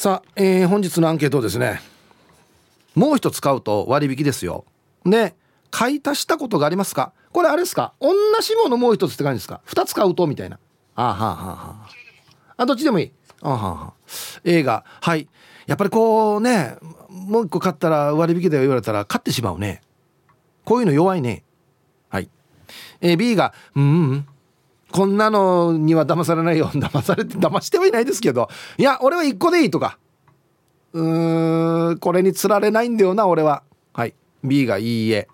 さあ、えー、本日のアンケートですねもう一つ買うと割引ですよ。で買い足したことがありますか？これあれですか？同じものもう一つって感じですか？二つ買うとみたいな。あはあはあはああどっちでもいい。あはは映画。はい。やっぱりこうねもう一個買ったら割引だよ言われたら買ってしまうね。こういうの弱いね。はい。えー、B がうんうん。こんなのには騙されないよ。騙されて騙してはいないですけど。いや俺は1個でいいとか。うーんこれにつられないんだよな俺は。はい。B がいいえ。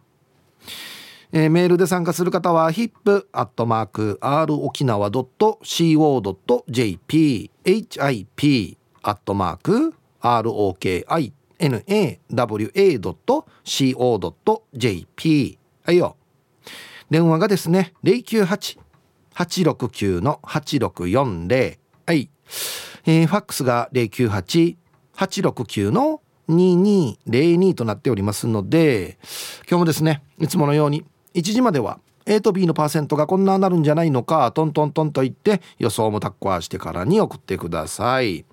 えー、メールで参加する方は hip.rokinawa.co.jp hip.rokinawa.co.jp はいよ。電話がですね098 869-8640。はい。えー、ファックスが098-869-2202となっておりますので、今日もですね、いつものように1時までは A と B のパーセントがこんななるんじゃないのか、トントントンと言って予想もタッコアしてからに送ってください。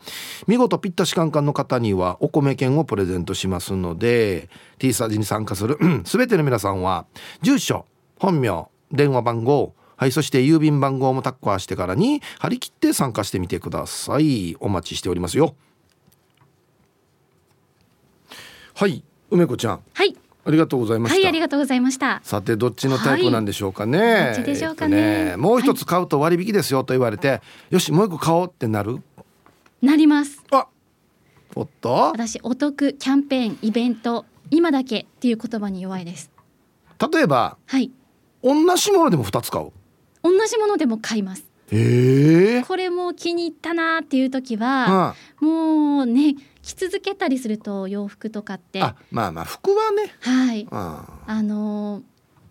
見事ピッタシカンカンの方にはお米券をプレゼントしますので、T サージに参加するすべての皆さんは、住所、本名、電話番号、はいそして郵便番号もタッコアしてからに張り切って参加してみてください。お待ちしておりますよ。はい梅子ちゃん。はい。ありがとうございましはいありがとうございました。さてどっちのタイプなんでしょうかね、はい、どっちでしょうかね。えー、ねもう一つ買うと割引ですよと言われて、はい、よしもう一個買おうってなる？なります。あおっと？私お得キャンペーンイベント今だけっていう言葉に弱いです。例えばはい。同じものでも二つ買う。同じものでも買います。え。ー、これも気に入ったなっていう時は、うん、もうね着続けたりすると洋服とかってあまあまあ服はね。はい、あの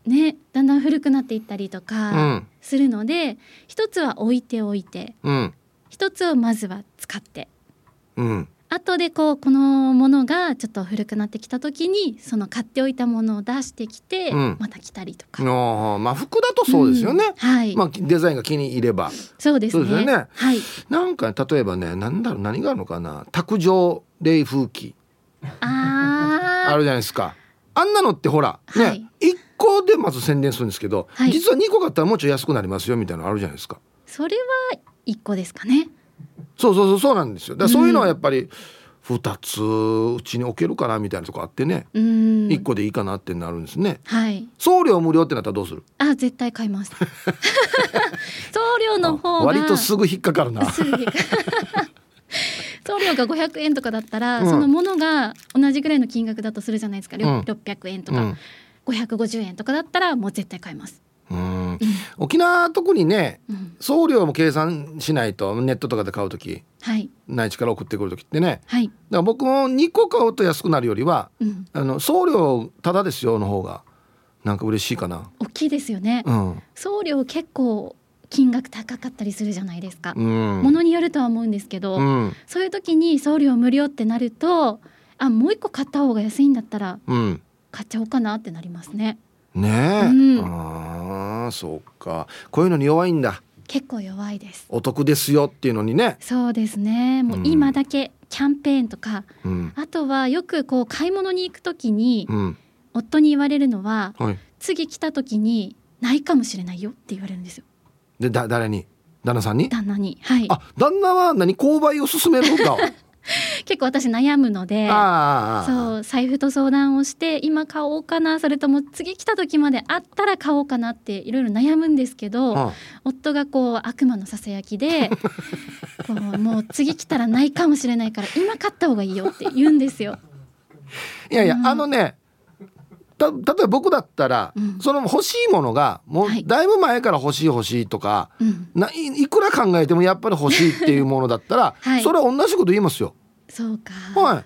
ねだんだん古くなっていったりとかするので、うん、一つは置いておいて、うん、一つをまずは使って、うん、後でこうこのものがちょっと古くなってきた時にその買っておいたものを出してきて、また着たりとか。あまあ服だとそうですよね。はい。まあデザインが気に入れば。そうですね。すねはい。なんか例えばねなんだろう何があるのかな卓上冷風機。ああ。あるじゃないですか。あんなのってほらね一、個でまず宣伝するんですけど、はい、実は二個買ったらもうちょい安くなりますよみたいなのあるじゃないですか。それは一個ですかね。そうそうそうそうなんですよ。だそういうのはやっぱり2つうちに置けるかなみたいなとこあってね1個でいいかなってなるんですね。はい。送料無料ってなったらどうする？あ絶対買います。送料の方が割とすぐ引っかかるな。送料が500円とかだったら、うん、そのものが同じぐらいの金額だとするじゃないですか、うん、600円とか、うん、550円とかだったらもう絶対買います。うん。沖縄特にね、うん、送料も計算しないとネットとかで買う時、はい、内地から送ってくる時ってね、はい、だから僕も2個買うと安くなるよりは、うん、あの送料ただですよの方がなんか嬉しいかな。大きいですよね、うん、送料結構金額高かったりするじゃないですか、うん、ものによるとは思うんですけど、うん、そういう時に送料無料ってなるとあもう一個買った方が安いんだったら、買っちゃおうかなってなりますね。ねえ、うん、ああそうか。こういうのに弱いんだ。結構弱いです。お得ですよっていうのにね。そうですね。もう今だけキャンペーンとか、うん、あとはよくこう買い物に行く時に、うん、夫に言われるのは、はい、次来た時にないかもしれないよって言われるんですよ。でだ誰に？旦那さんに？旦那に。はい。あ旦那は何？購買を勧めるのか 結構私悩むのでそう財布と相談をして今買おうかなそれとも次来た時まであったら買おうかなっていろいろ悩むんですけど夫がこう悪魔のささやきで こうもう次来たらないかもしれないから今買った方がいいよって言うんですよ。いやいや、うん、あのね例えば僕だったら、うん、その欲しいものがもうだいぶ前から欲しい欲しいとか、はいいくら考えてもやっぱり欲しいっていうものだったら、はい、それは同じこと言いますよ。そうか。はい。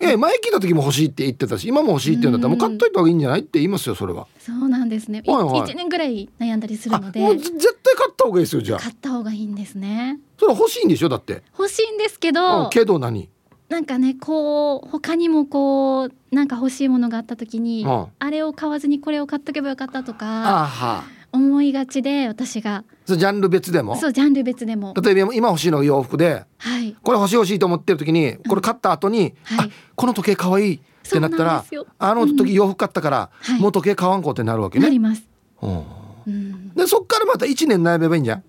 え前来た時も欲しいって言ってたし今も欲しいって言うんだったらもう買っといた方がいいんじゃないって言いますよそれは。そうなんですね、はいはい、1年ぐらい悩んだりするので。もう絶対買った方がいいですよじゃあ。買った方がいいんですね。それ欲しいんでしょだって。欲しいんですけど、うん、けど何？なんかねこう他にもこうなんか欲しいものがあった時に、うん、あれを買わずにこれを買っとけばよかったとか思いがちで私が。ジャンル別でも？そうジャンル別でも。例えば今欲しいのが洋服で、はい、これ欲しい欲しいと思ってる時にこれ買った後に、うん、はい、この時計かわいいってなったらあの時洋服買ったから、うん、もう時計買わんこうってなるわけね。なります。うん、でそっからまた1年悩めばいいんじゃん。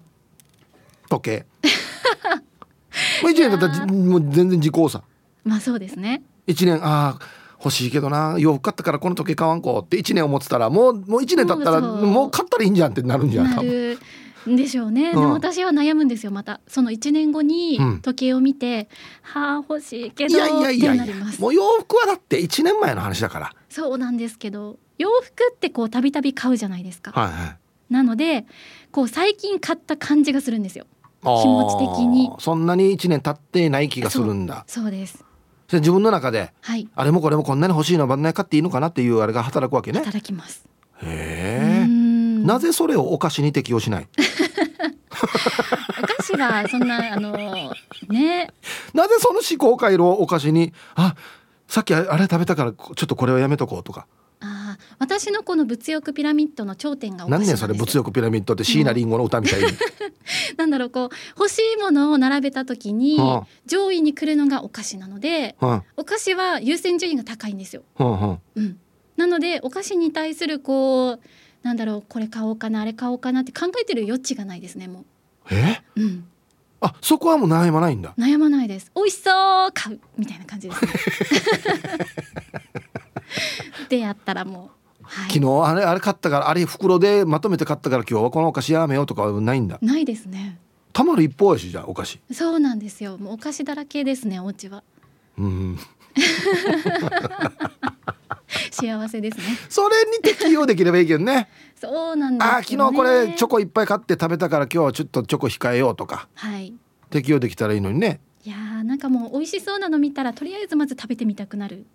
時計。もう1年だったらもう全然時効さ。まあそうですね。1年ああ欲しいけどな洋服買ったからこの時計買わんこうって1年思ってたらもうもう1年経ったらもう買ったらいいんじゃんってなるんじゃん多分。でしょうね、うん、でも私は悩むんですよまた。その1年後に時計を見て、うん、はあ欲しいけどいやいやいやいやもう洋服はだって1年前の話だから。そうなんですけど洋服ってこうたびたび買うじゃないですか、はいはい、なのでこう最近買った感じがするんですよ。気持ち的に。そんなに1年経ってない気がするんだ。そうです自分の中で、はい、あれもこれもこんなに欲しいのばんない買っていいのかなっていうあれが働くわけね。働きます。へえ。なぜそれをお菓子に適用しない？お菓子はそんなあのね。なぜその思考回路をお菓子にあさっきあれ食べたからちょっとこれはやめとこうとかあ私のこの物欲ピラミッドの頂点が何年それ物欲ピラミッドって椎名林檎の歌みたいに。なんだろうこう欲しいものを並べた時に、はあ、上位に来るのがお菓子なので、はあ、お菓子は優先順位が高いんですよ、はうん、なのでお菓子に対するこうなんだろうこれ買おうかなあれ買おうかなって考えてる余地がないですねもう。え？うん。あそこはもう悩まないんだ。悩まないです。美味しそう買うみたいな感じです、ね、でやったらもう、はい、昨日あれあれ買ったからあれ袋でまとめて買ったから今日はこのお菓子やめようとかはないんだ。ないですね。たまる一方やしじゃお菓子。そうなんですよ。もうお菓子だらけですねお家は。うん。幸せですね。それに適用できればいいけどね。そうなんです、ね、あ昨日これチョコいっぱい買って食べたから今日はちょっとチョコ控えようとか、はい、適用できたらいいのにね。いやーなんかもう美味しそうなの見たらとりあえずまず食べてみたくなる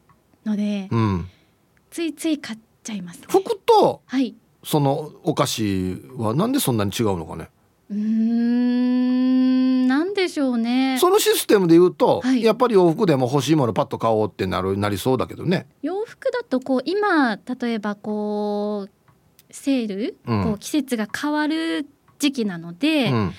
ので、うん、ついつい買っちゃいます、ね、服と、はい、そのお菓子はなんでそんなに違うのかね？うんなんでしょうね。そのシステムで言うと、はい、やっぱり洋服でも欲しいものパッと買おうってなるなりそうだけどね。洋服だとこう今例えばこうセール、うん、こう季節が変わる時期なので、うん、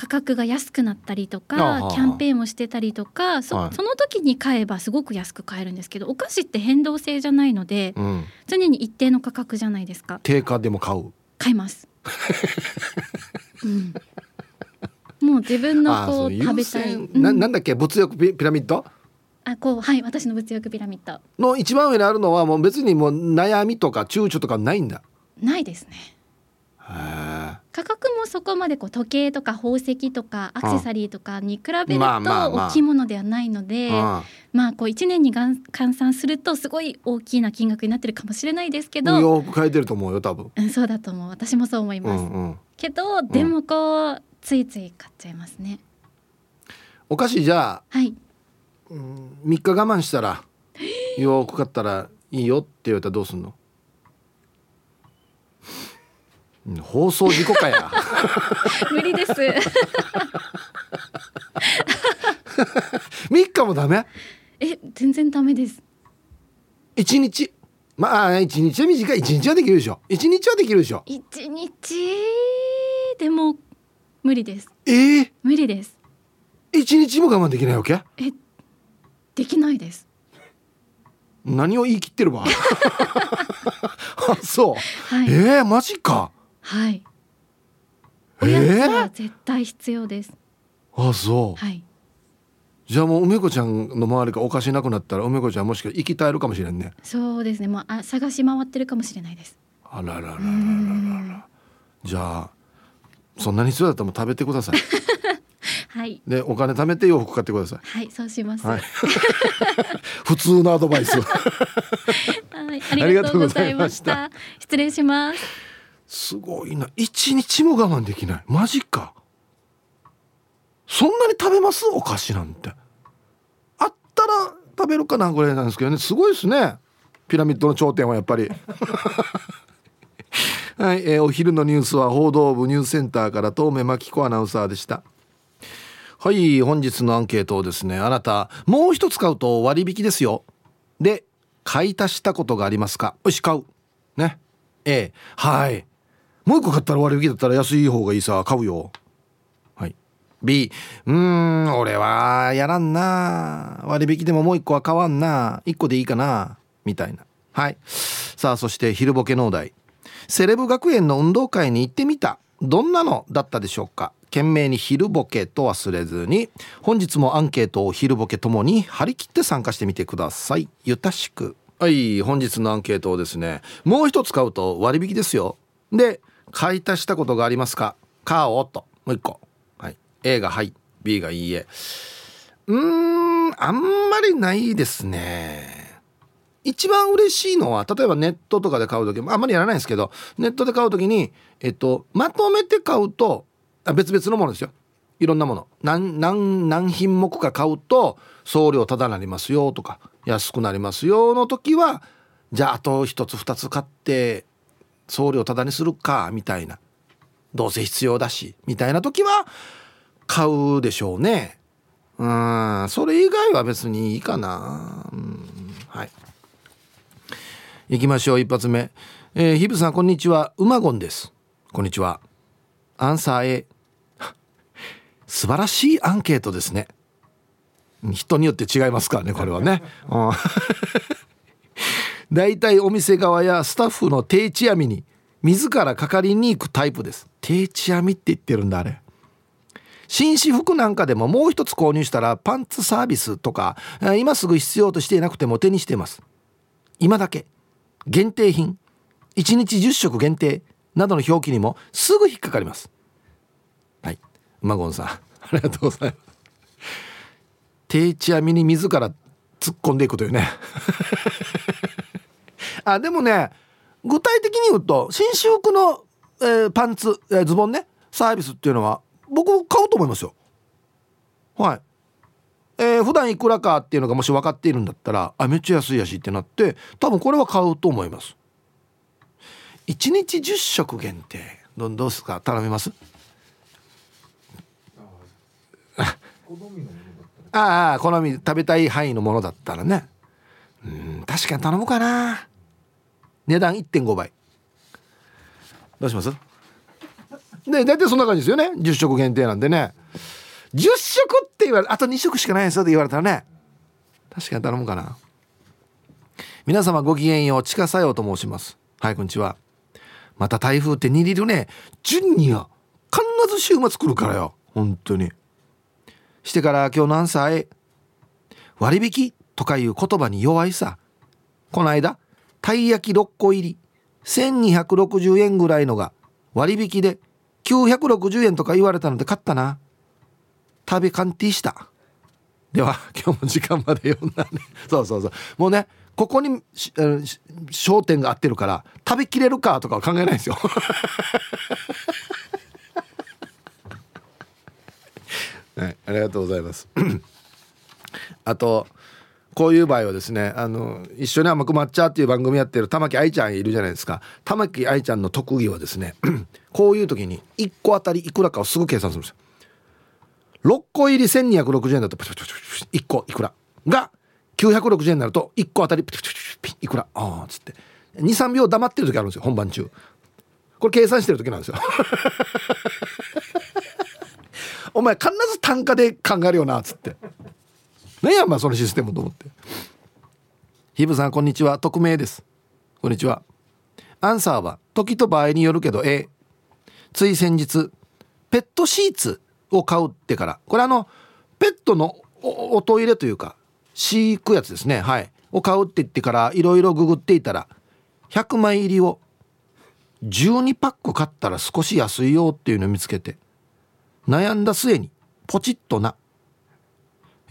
価格が安くなったりとかキャンペーンをしてたりとかそはい、その時に買えばすごく安く買えるんですけどお菓子って変動性じゃないので、うん、常に一定の価格じゃないですか。定価でも買う？買います。うん、もう自分のこう食べたい、うん、ななんだっけ？物欲ピラミッド？あこうはい私の物欲ピラミッド。の一番上にあるのはもう別にもう悩みとか躊躇とかないんだ？ないですね価格もそこまでこう時計とか宝石とかアクセサリーとかに比べると大きいものではないのでまあこう1年に換算するとすごい大きな金額になってるかもしれないですけどよく書いてると思うよ多分、うん、そうだと思う。私もそう思います、うんうん、けどでもこう、ついつい買っちゃいますね。お菓子じゃあ、はい、うん、3日我慢したらよく買ったらいいよって言われたらどうすんの？放送事故かや。無理です。3日もダメ？え全然ダメです。1日？まあ1日は短い。1日はできるでしょ。1日はできるでしょ。1日？でも無理です。えー、無理です。1日も我慢できないわけ？えできないです。何を言い切ってるわ あそう、はい、えー、マジかはい。おやつは絶対必要です、えー、あそう。はい。じゃあもう梅子ちゃんの周りがおかしなくなったら梅子ちゃんもしか生き絶えるかもしれんね。そうですね。もうあ探し回ってるかもしれないです。あららららららじゃあそんなに必要だったらもう食べてください。はい。でお金貯めて洋服買ってください。はいそうします、はい、普通のアドバイス はいありがとうございました。失礼しますすごいな。一日も我慢できない。マジか。そんなに食べます？お菓子なんて。あったら食べるかなぐらいなんですけどね。すごいですね。ピラミッドの頂点はやっぱり。はい、えー、お昼のニュースは報道部ニュースセンターから東目真紀子アナウンサーでした。はい。本日のアンケートをですねあなたもう一つ買うと割引ですよ。で買い足したことがありますか？よし買う。ね。ええ。はい。もう一個買ったら割引だったら安い方がいいさ買うよ。はい。B うーん俺はやらんな。割引でももう一個は買わんな。一個でいいかな。みたいな。はい。さあそして昼ボケ農大セレブ学園の運動会に行ってみた。どんなのだったでしょうか？懸命に昼ボケと忘れずに。本日もアンケートを昼ボケともに張り切って参加してみてください。ゆたしく。はい本日のアンケートをですねもう一つ買うと割引ですよ。で買い足したことがありますか？買おうと。もう一個、はい、A がはい。B がいいえ。うーんあんまりないですね。一番嬉しいのは例えばネットとかで買う時あんまりやらないんですけどネットで買う時に、えっと、まとめて買うとあ別々のものですよ。いろんなもの。何何何品目か買うと送料ただなりますよとか安くなりますよの時はじゃああと1つ2つ買って送料ただにするかみたいな。どうせ必要だしみたいな時は買うでしょうね。うんそれ以外は別にいいかな。うんはい。行きましょう一発目。えー、ヒブさんこんにちは。うまごんです。こんにちは。アンサー A 素晴らしいアンケートですね。人によって違いますからねこれはね、うん。大体お店側やスタッフの定置網に自らかかりに行くタイプです。定置網って言ってるんだあれ。紳士服なんかでももう一つ購入したらパンツサービスとか今すぐ必要としていなくても手にしています。今だけ。限定品。1日10食限定。などの表記にもすぐ引っかかります。はい。馬ゴンさん。ありがとうございます。定置網に自ら突っ込んでいくというね。あでもね具体的に言うと新種服の、えー、パンツ、えー、ズボンねサービスっていうのは僕買うと思いますよ。はい。えー、普段いくらかっていうのがもし分かっているんだったらあめっちゃ安いやしってなって多分これは買うと思います。1日10食限定。どどうですか？頼みます？ああ好み食べたい範囲のものだったらね。うん確かに頼むかな値段1.5倍。どうします？で大体そんな感じですよね。10食限定なんでね。10食って言われあと2食しかないですよって言われたらね。確かに頼むかな。皆様ごきげんよう地下作用と申します。はいこんにちは。また台風って握りるね順には必ず週末来るからよ。本当に。してから今日のアンサーへ割引？とかいう言葉に弱いさ。この間たい焼き6個入り。1260円ぐらいのが割引で960円とか言われたので買ったな。食べ鑑定した。では 今日も時間まで読んだね。そうそうそう。もうねここに焦点が合ってるから食べきれるかとかは考えないですよ。はい、ありがとうございます。あとこういう場合はですねあの一緒に甘く抹茶っていう番組やってる玉木愛ちゃんいるじゃないですか。玉木愛ちゃんの特技はですね こういう時に1個あたりいくらかをすぐ計算するんですよ。6個入り1260円だと1個いくら。が960円になると1個あたりいくら。ああつって。23秒黙ってる時あるんですよ本番中。これ計算してる時なんですよ。お前必ず単価で考えるよなっつって。何やまあそのシステムと思って。ヒブさんこんにちは。匿名です。こんにちは。アンサーは時と場合によるけど A つい先日ペットシーツを買うってから。これあのペットのおトイレというか飼育やつですね。はい。を買うって言ってからいろいろググっていたら100枚入りを12パック買ったら少し安いよっていうのを見つけて悩んだ末にポチッとな、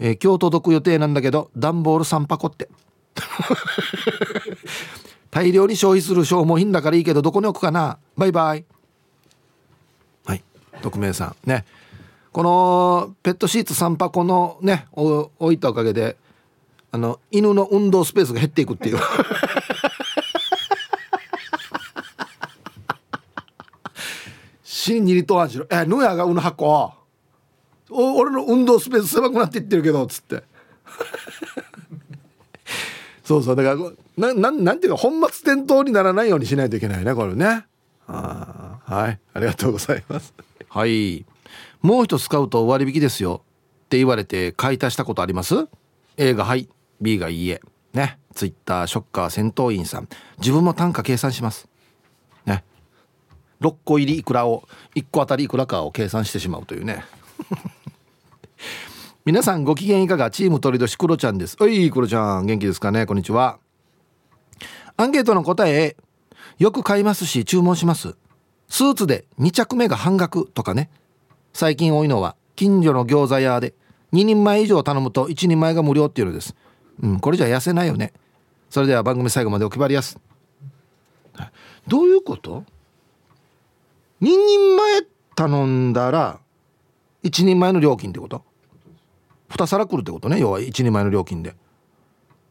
えー、今日届く予定なんだけど段ボール3箱って。大量に消費する消耗品だからいいけどどこに置くかな？バイバイ。はい匿名さん。ね。このペットシーツ3箱のね置いたおかげであの犬の運動スペースが減っていくっていう。死にリトアンしろえぬやがうの箱。俺の運動スペース狭くなっていってるけどっつって。そうそう。だからなななんていうか本末転倒にならないようにしないといけないねこれね。あはい。ありがとうございます。はい。もう一つ買うと割引ですよって言われて買い足したことあります？A がはい B がいいえ。ね。ツイッターショッカー戦闘員さん。自分も単価計算します。ね。6個入りいくらを1個あたりいくらかを計算してしまうというね。皆さんご機嫌いかが？チーム鳥年クロちゃんです。おいクロちゃん。元気ですかね？こんにちは。アンケートの答えよく買いますし注文します。スーツで2着目が半額とかね。最近多いのは近所の餃子屋で2人前以上頼むと1人前が無料っていうのです。うんこれじゃ痩せないよね。それでは番組最後までお決まりやす。どういうこと？2人前頼んだら1人前の料金ってこと？2皿来るってことね。要は1人前の料金で。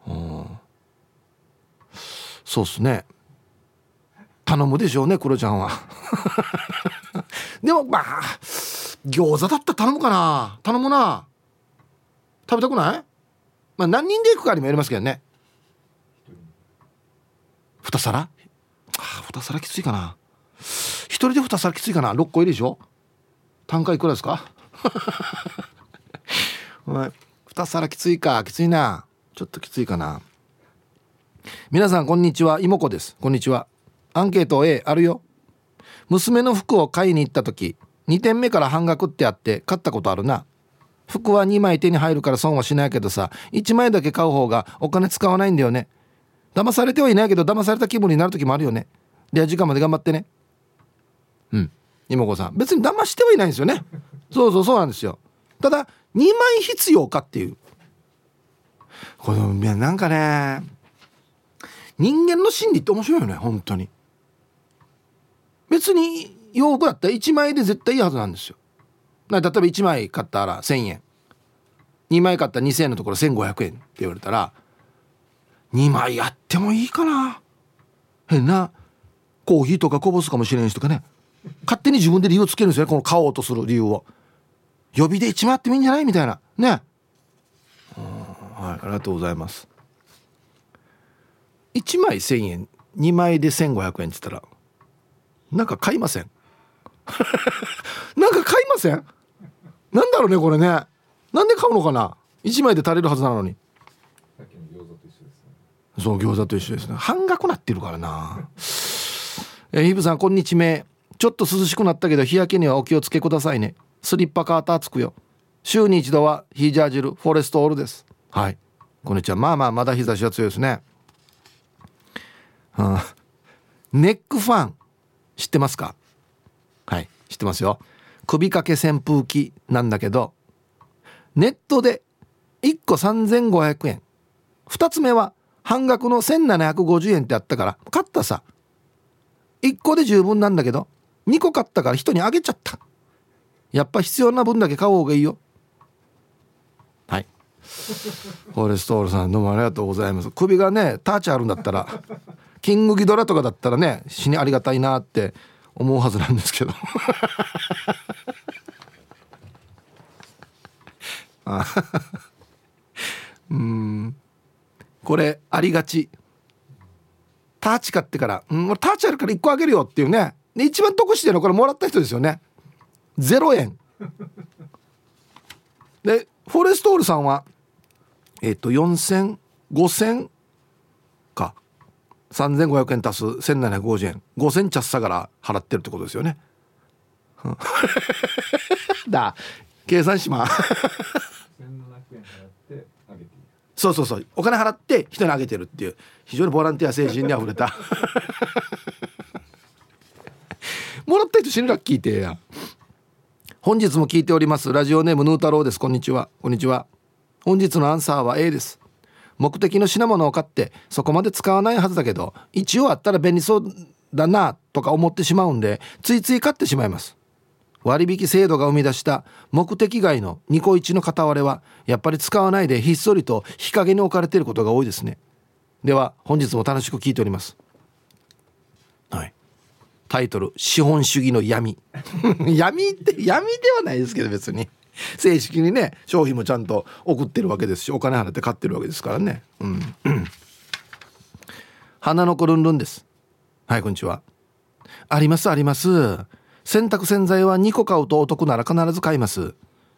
うんそうっすね。頼むでしょうねクロちゃんは。でもまあ餃子だったら頼むかな。頼むな。食べたくない？まあ何人で行くかにもやりますけどね。2皿？あ2皿きついかな。1人で2皿きついかな。6個いいでしょ？単価いくらですか？2皿きついか？きついな。ちょっときついかな。皆さんこんにちは。妹子です。こんにちは。アンケート A あるよ。娘の服を買いに行った時2点目から半額ってあって買ったことあるな。服は2枚手に入るから損はしないけどさ1枚だけ買う方がお金使わないんだよね。騙されてはいないけど騙された気分になる時もあるよね。では時間まで頑張ってね。うん。妹子さん。別に騙してはいないんですよね。そうそうそうなんですよ。ただ2枚必要かっていう。これなんかね人間の心理って面白いよね本当に。別に洋服だったら1枚で絶対いいはずなんですよ。例えば1枚買ったら1,000円。2枚買ったら2,000円のところ1,500円って言われたら2枚やってもいいかな。変なコーヒーとかこぼすかもしれんしとかね。勝手に自分で理由をつけるんですよねこの買おうとする理由を。予備で1枚あってもいいんじゃない？みたいな。ね。はい。ありがとうございます。1枚1,000円2枚で1,500円って言ったらなんか買いません？なんか買いません？なんだろうねこれね。なんで買うのかな？1枚で足りるはずなのに。そう餃子と一緒ですね。半額なってるからな。えヒブさんこんにちめ。ちょっと涼しくなったけど日焼けにはお気をつけくださいねスリッパカーターつくよ。週に一度はヒージャージルフォレストオールです。はい。こんにちは。まあまあまだ日差しは強いですね、はあ、ネックファン知ってますか？はい知ってますよ。首掛け扇風機なんだけどネットで1個3500円。2つ目は半額の1750円ってあったから買ったさ。1個で十分なんだけど2個買ったから人にあげちゃった。やっぱ必要な分だけ買う方がいいよ。はい。フォレストールさんどうもありがとうございます。首がねターチあるんだったらキングギドラとかだったらね死にありがたいなって思うはずなんですけど。うん。これありがち。ターチ買ってから「うん俺ターチあるから1個あげるよ」っていうね。で一番得してるのこれもらった人ですよね0円。でフォレストールさんはえっ、ー、と40005000か。3500円足す1750円。5000チャッサから払ってるってことですよね。だ。計算しまそうそうそう。お金払って人にあげてるっていう。非常にボランティア精神にあふれた。もらった人死ぬラッキーってや本日も聞いております。ラジオネームヌー太郎です。こんにちは。こんにちは。本日のアンサーは A です。目的の品物を買ってそこまで使わないはずだけど一応あったら便利そうだなとか思ってしまうんでついつい買ってしまいます。割引制度が生み出した目的外のニコイチの片割れはやっぱり使わないでひっそりと日陰に置かれていることが多いですね。では本日も楽しく聞いております。はい。タイトル「資本主義の闇」闇って闇ではないですけど別に。正式にね商品もちゃんと送ってるわけですしお金払って買ってるわけですからね。うん。花の子ルンルンです。はいこんにちは。ありますあります。洗濯洗剤は2個買うとお得なら必ず買います。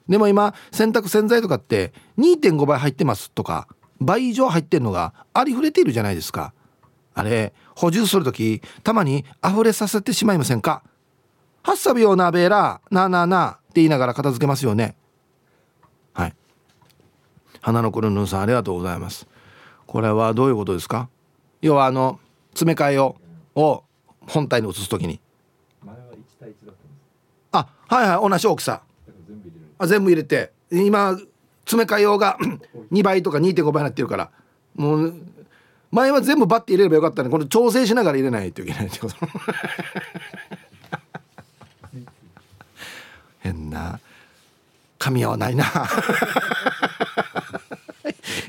でも今洗濯洗剤とかって2.5倍入ってますとか倍以上入ってんのがありふれているじゃないですか。あれ補充する時たまに溢れさせてしまいませんか？ハッサビオナベーラなあなあなあって言いながら片付けますよね。はい。花のクルヌンさんありがとうございます。これはどういうことですか？要はあの詰め替えをを本体に移す時に。あはいはい同じ大きさ。あ全部入れて今詰め替え用が2倍とか2.5倍になってるから。もう前は全部バッて入れればよかったのにこれ調整しながら入れないといけないってこと。変な。噛み合わないな。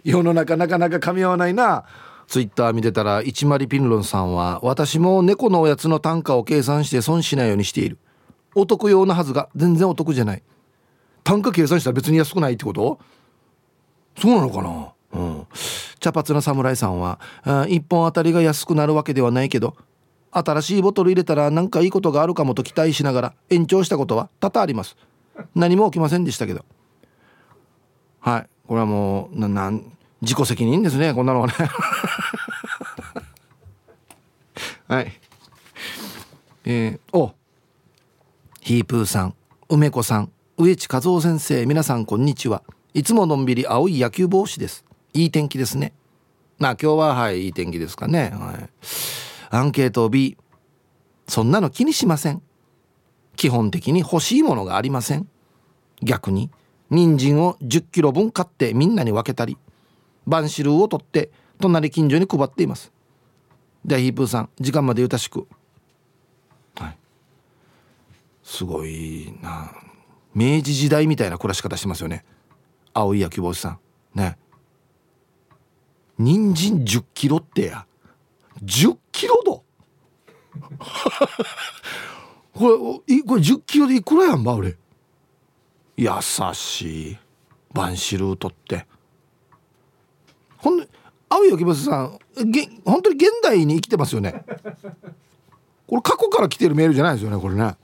世の中なかなか噛み合わないな。ツイッター見てたら一丸ピンロンさんは私も猫のおやつの単価を計算して損しないようにしている。お得用なはずが全然お得じゃない。単価計算したら別に安くないってこと？そうなのかな？うん、茶髪な侍さんは1本あたりが安くなるわけではないけど新しいボトル入れたら何かいいことがあるかもと期待しながら延長したことは多々あります。何も起きませんでしたけど。はい。これはもうななん自己責任ですねこんなのはね。はい。えー、おヒープーさん梅子さん植地和夫先生皆さんこんにちは。いつものんびり青い野球帽子です。いい天気ですね。まあ今日ははいいい天気ですかね。はい。アンケート B そんなの気にしません。基本的に欲しいものがありません。逆に。人参を1 0キロ分買ってみんなに分けたり。バンシルを取って隣近所に配っています。でヒープーさん時間までゆたしく。はい。すごいな。明治時代みたいな暮らし方してますよね。青い野球帽子さん。ね。人参1 0キロってや。1 0キロ度。これこれ1 0キロでいくらやんば俺。優しい。バンシルー取って。ほん青いきぼすさんげ本当に現代に生きてますよね。これ過去から来てるメールじゃないですよねこれね。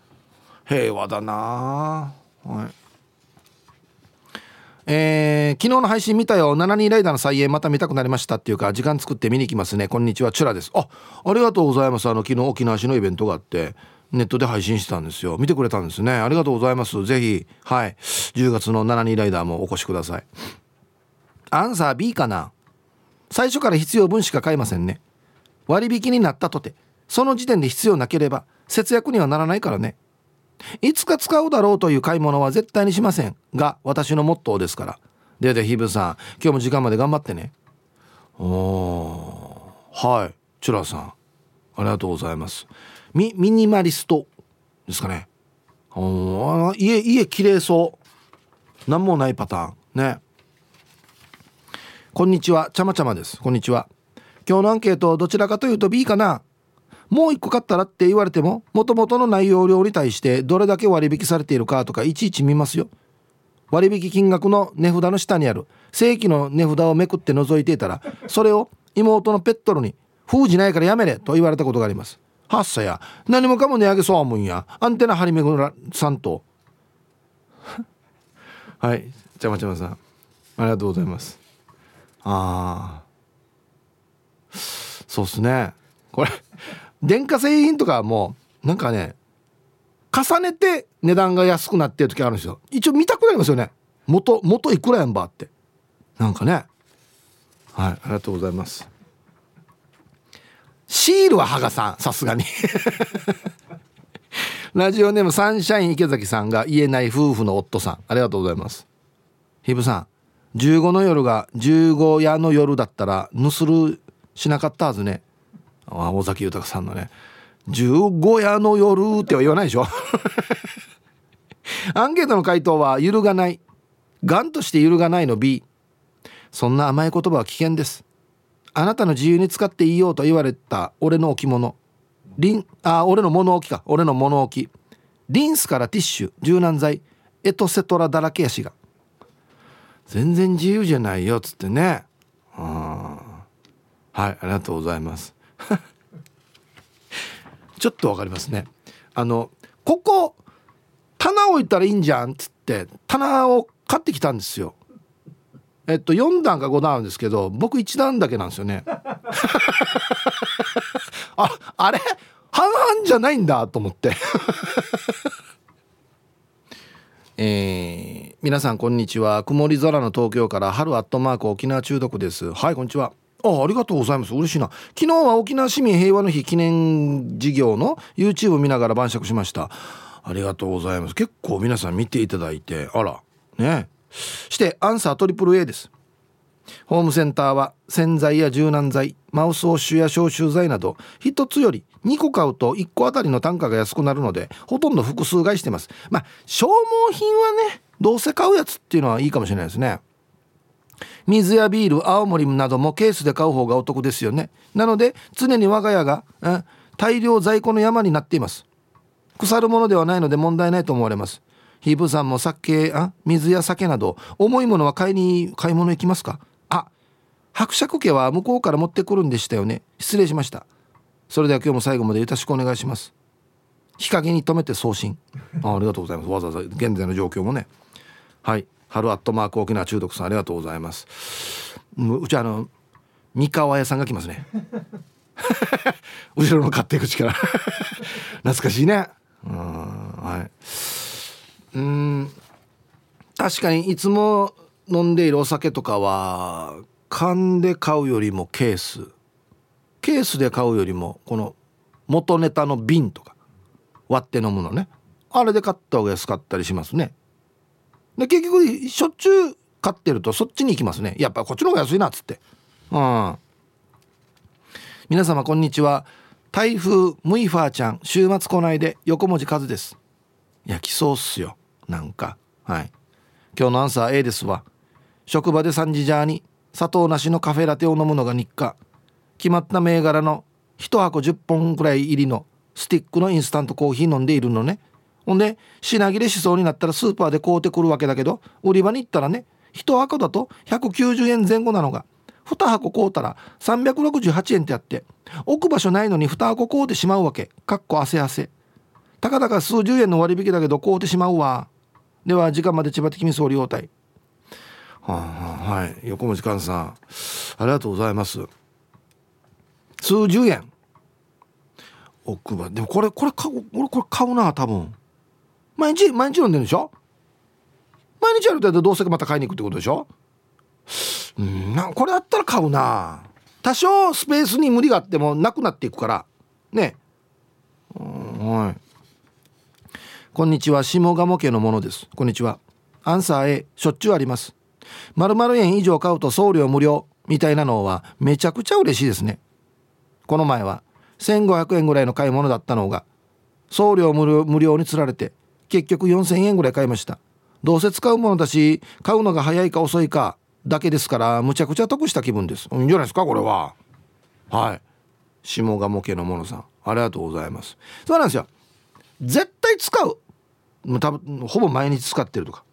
平和だなはい。えー、昨日の配信見たよ。7人ライダーの再演また見たくなりましたっていうか時間作って見に行きますね。こんにちは。チュラです。あありがとうございます。あの昨日沖縄市のイベントがあってネットで配信してたんですよ。見てくれたんですね。ありがとうございます。ぜひはい。10月の7人ライダーもお越しください。アンサー B かな？最初から必要分しか買いませんね。割引になったとて。その時点で必要なければ節約にはならないからね。いつか使うだろうという買い物は絶対にしませんが私のモットーですから。ででヒブさん今日も時間まで頑張ってね。おはいチュラさん。ありがとうございます。ミミニマリストですかね。お家家綺麗そう。何もないパターン。ね。こんにちはちゃまちゃまです。こんにちは。今日のアンケートどちらかというと B かな。もう一個買ったらって言われてももともとの内容量に対してどれだけ割引されているかとかいちいち見ますよ。割引金額の値札の下にある。正規の値札をめくって覗いていたらそれを妹のペットルに「封じないからやめれ」と言われたことがあります。はっさや何もかも値上げそうもんや。アンテナ張り巡らさんと。はい。ちゃまちゃまさん。ありがとうございます。ああそうっすね。これ電化製品とかもなんかね重ねて値段が安くなってる時あるんですよ。一応見たくなりますよね。元元いくらやんばって。なんかね。はいありがとうございます。シールは羽賀さんさすがに。ラジオネームサンシャイン池崎さんが言えない夫婦の夫さん。ありがとうございます。ひぶさん15の夜が15夜の夜だったらぬするしなかったはずね。尾崎豊さんのね「十五夜の夜」っては言わないでしょ。アンケートの回答は「揺るがない」「がんとして揺るがない」の B そんな甘い言葉は危険です。あなたの自由に使っていいよと言われた俺の置物。リンあ俺の物置か。俺の物置。リンスからティッシュ。柔軟剤。エトセトラだらけやしが。全然自由じゃないよっつってね。はいありがとうございます。ちょっとわかりますね。あのここ棚置いたらいいんじゃんっつって棚を買ってきたんですよ。えっと4段か5段あるんですけど僕1段だけなんですよね。ああれ？半々じゃないんだと思って。えー、皆さんこんにちは。曇り空の東京から春アットマーク沖縄中毒です。はいこんにちは。あありがとうございます。嬉しいな。昨日は沖縄市民平和の日記念事業の YouTube 見ながら晩酌しました。ありがとうございます。結構皆さん見ていただいてあらね。してアンサートリプル A です。ホームセンターは洗剤や柔軟剤マウスウォッシュや消臭剤など1つより2個買うと1個あたりの単価が安くなるのでほとんど複数買いしてます。まあ消耗品はねどうせ買うやつっていうのはいいかもしれないですね。水やビール青森などもケースで買う方がお得ですよね。なので常に我が家が大量在庫の山になっています。腐るものではないので問題ないと思われます。ヒープさんも酒あ水や酒など重いものは買いに買い物行きますか？あ伯爵家は向こうから持ってくるんでしたよね。失礼しました。それでは今日も最後までよろしくお願いします。日陰に留めて送信。あありがとうございます。わざわざ現在の状況もね。はい。春アットマーク沖縄中毒さんありがとうございます。うちあの三河屋さんが来ますね。後ろの買っていく力懐かしいね。うんはい。うん確かにいつも飲んでいるお酒とかは缶で買うよりもケース。ケースで買うよりもこの元ネタの瓶とか割って飲むのね。あれで買った方が安かったりしますね。で結局しょっちゅう買ってるとそっちに行きますね。やっぱこっちの方が安いなっつって。うん。皆様こんにちは。台風ムイファーちゃん週末来ないで横文字数です。いや来そうっすよ。なんか。はい。今日のアンサー A ですわ。職場で3時ジャーに砂糖なしのカフェラテを飲むのが日課。決まった銘柄の1箱10本くらい入りのスティックのインスタントコーヒー飲んでいるのね。ほんで品切れしそうになったらスーパーで買うてくるわけだけど売り場に行ったらね1箱だと190円前後なのが2箱買うたら368円ってやって置く場所ないのに2箱買うてしまうわけ。かっこ汗汗。たかだか数十円の割引だけど買うてしまうわ。では時間まで千葉的に総理応対はあ、はい。横文字寛さんありがとうございます。数十円。奥歯でもこれこれ買う俺これ買うな多分毎日毎日飲んでるでしょ？毎日やるとどうせまた買いに行くってことでしょ？うんなこれだったら買うな。多少スペースに無理があってもなくなっていくから。ね。はい。こんにちは。下鴨家のものです。こんにちは。アンサー A しょっちゅうあります。〇〇円以上買うと送料無料。みたいなのはめちゃくちゃ嬉しいですね。この前は1500円ぐらいの買い物だったのが送料無料無料につられて結局4000円ぐらい買いました。どうせ使うものだし買うのが早いか遅いかだけですからむちゃくちゃ得した気分です。いいんじゃないですかこれは。はい。下鴨家のものさんありがとうございます。そうなんですよ。絶対使う。多分ほぼ毎日使ってるとか。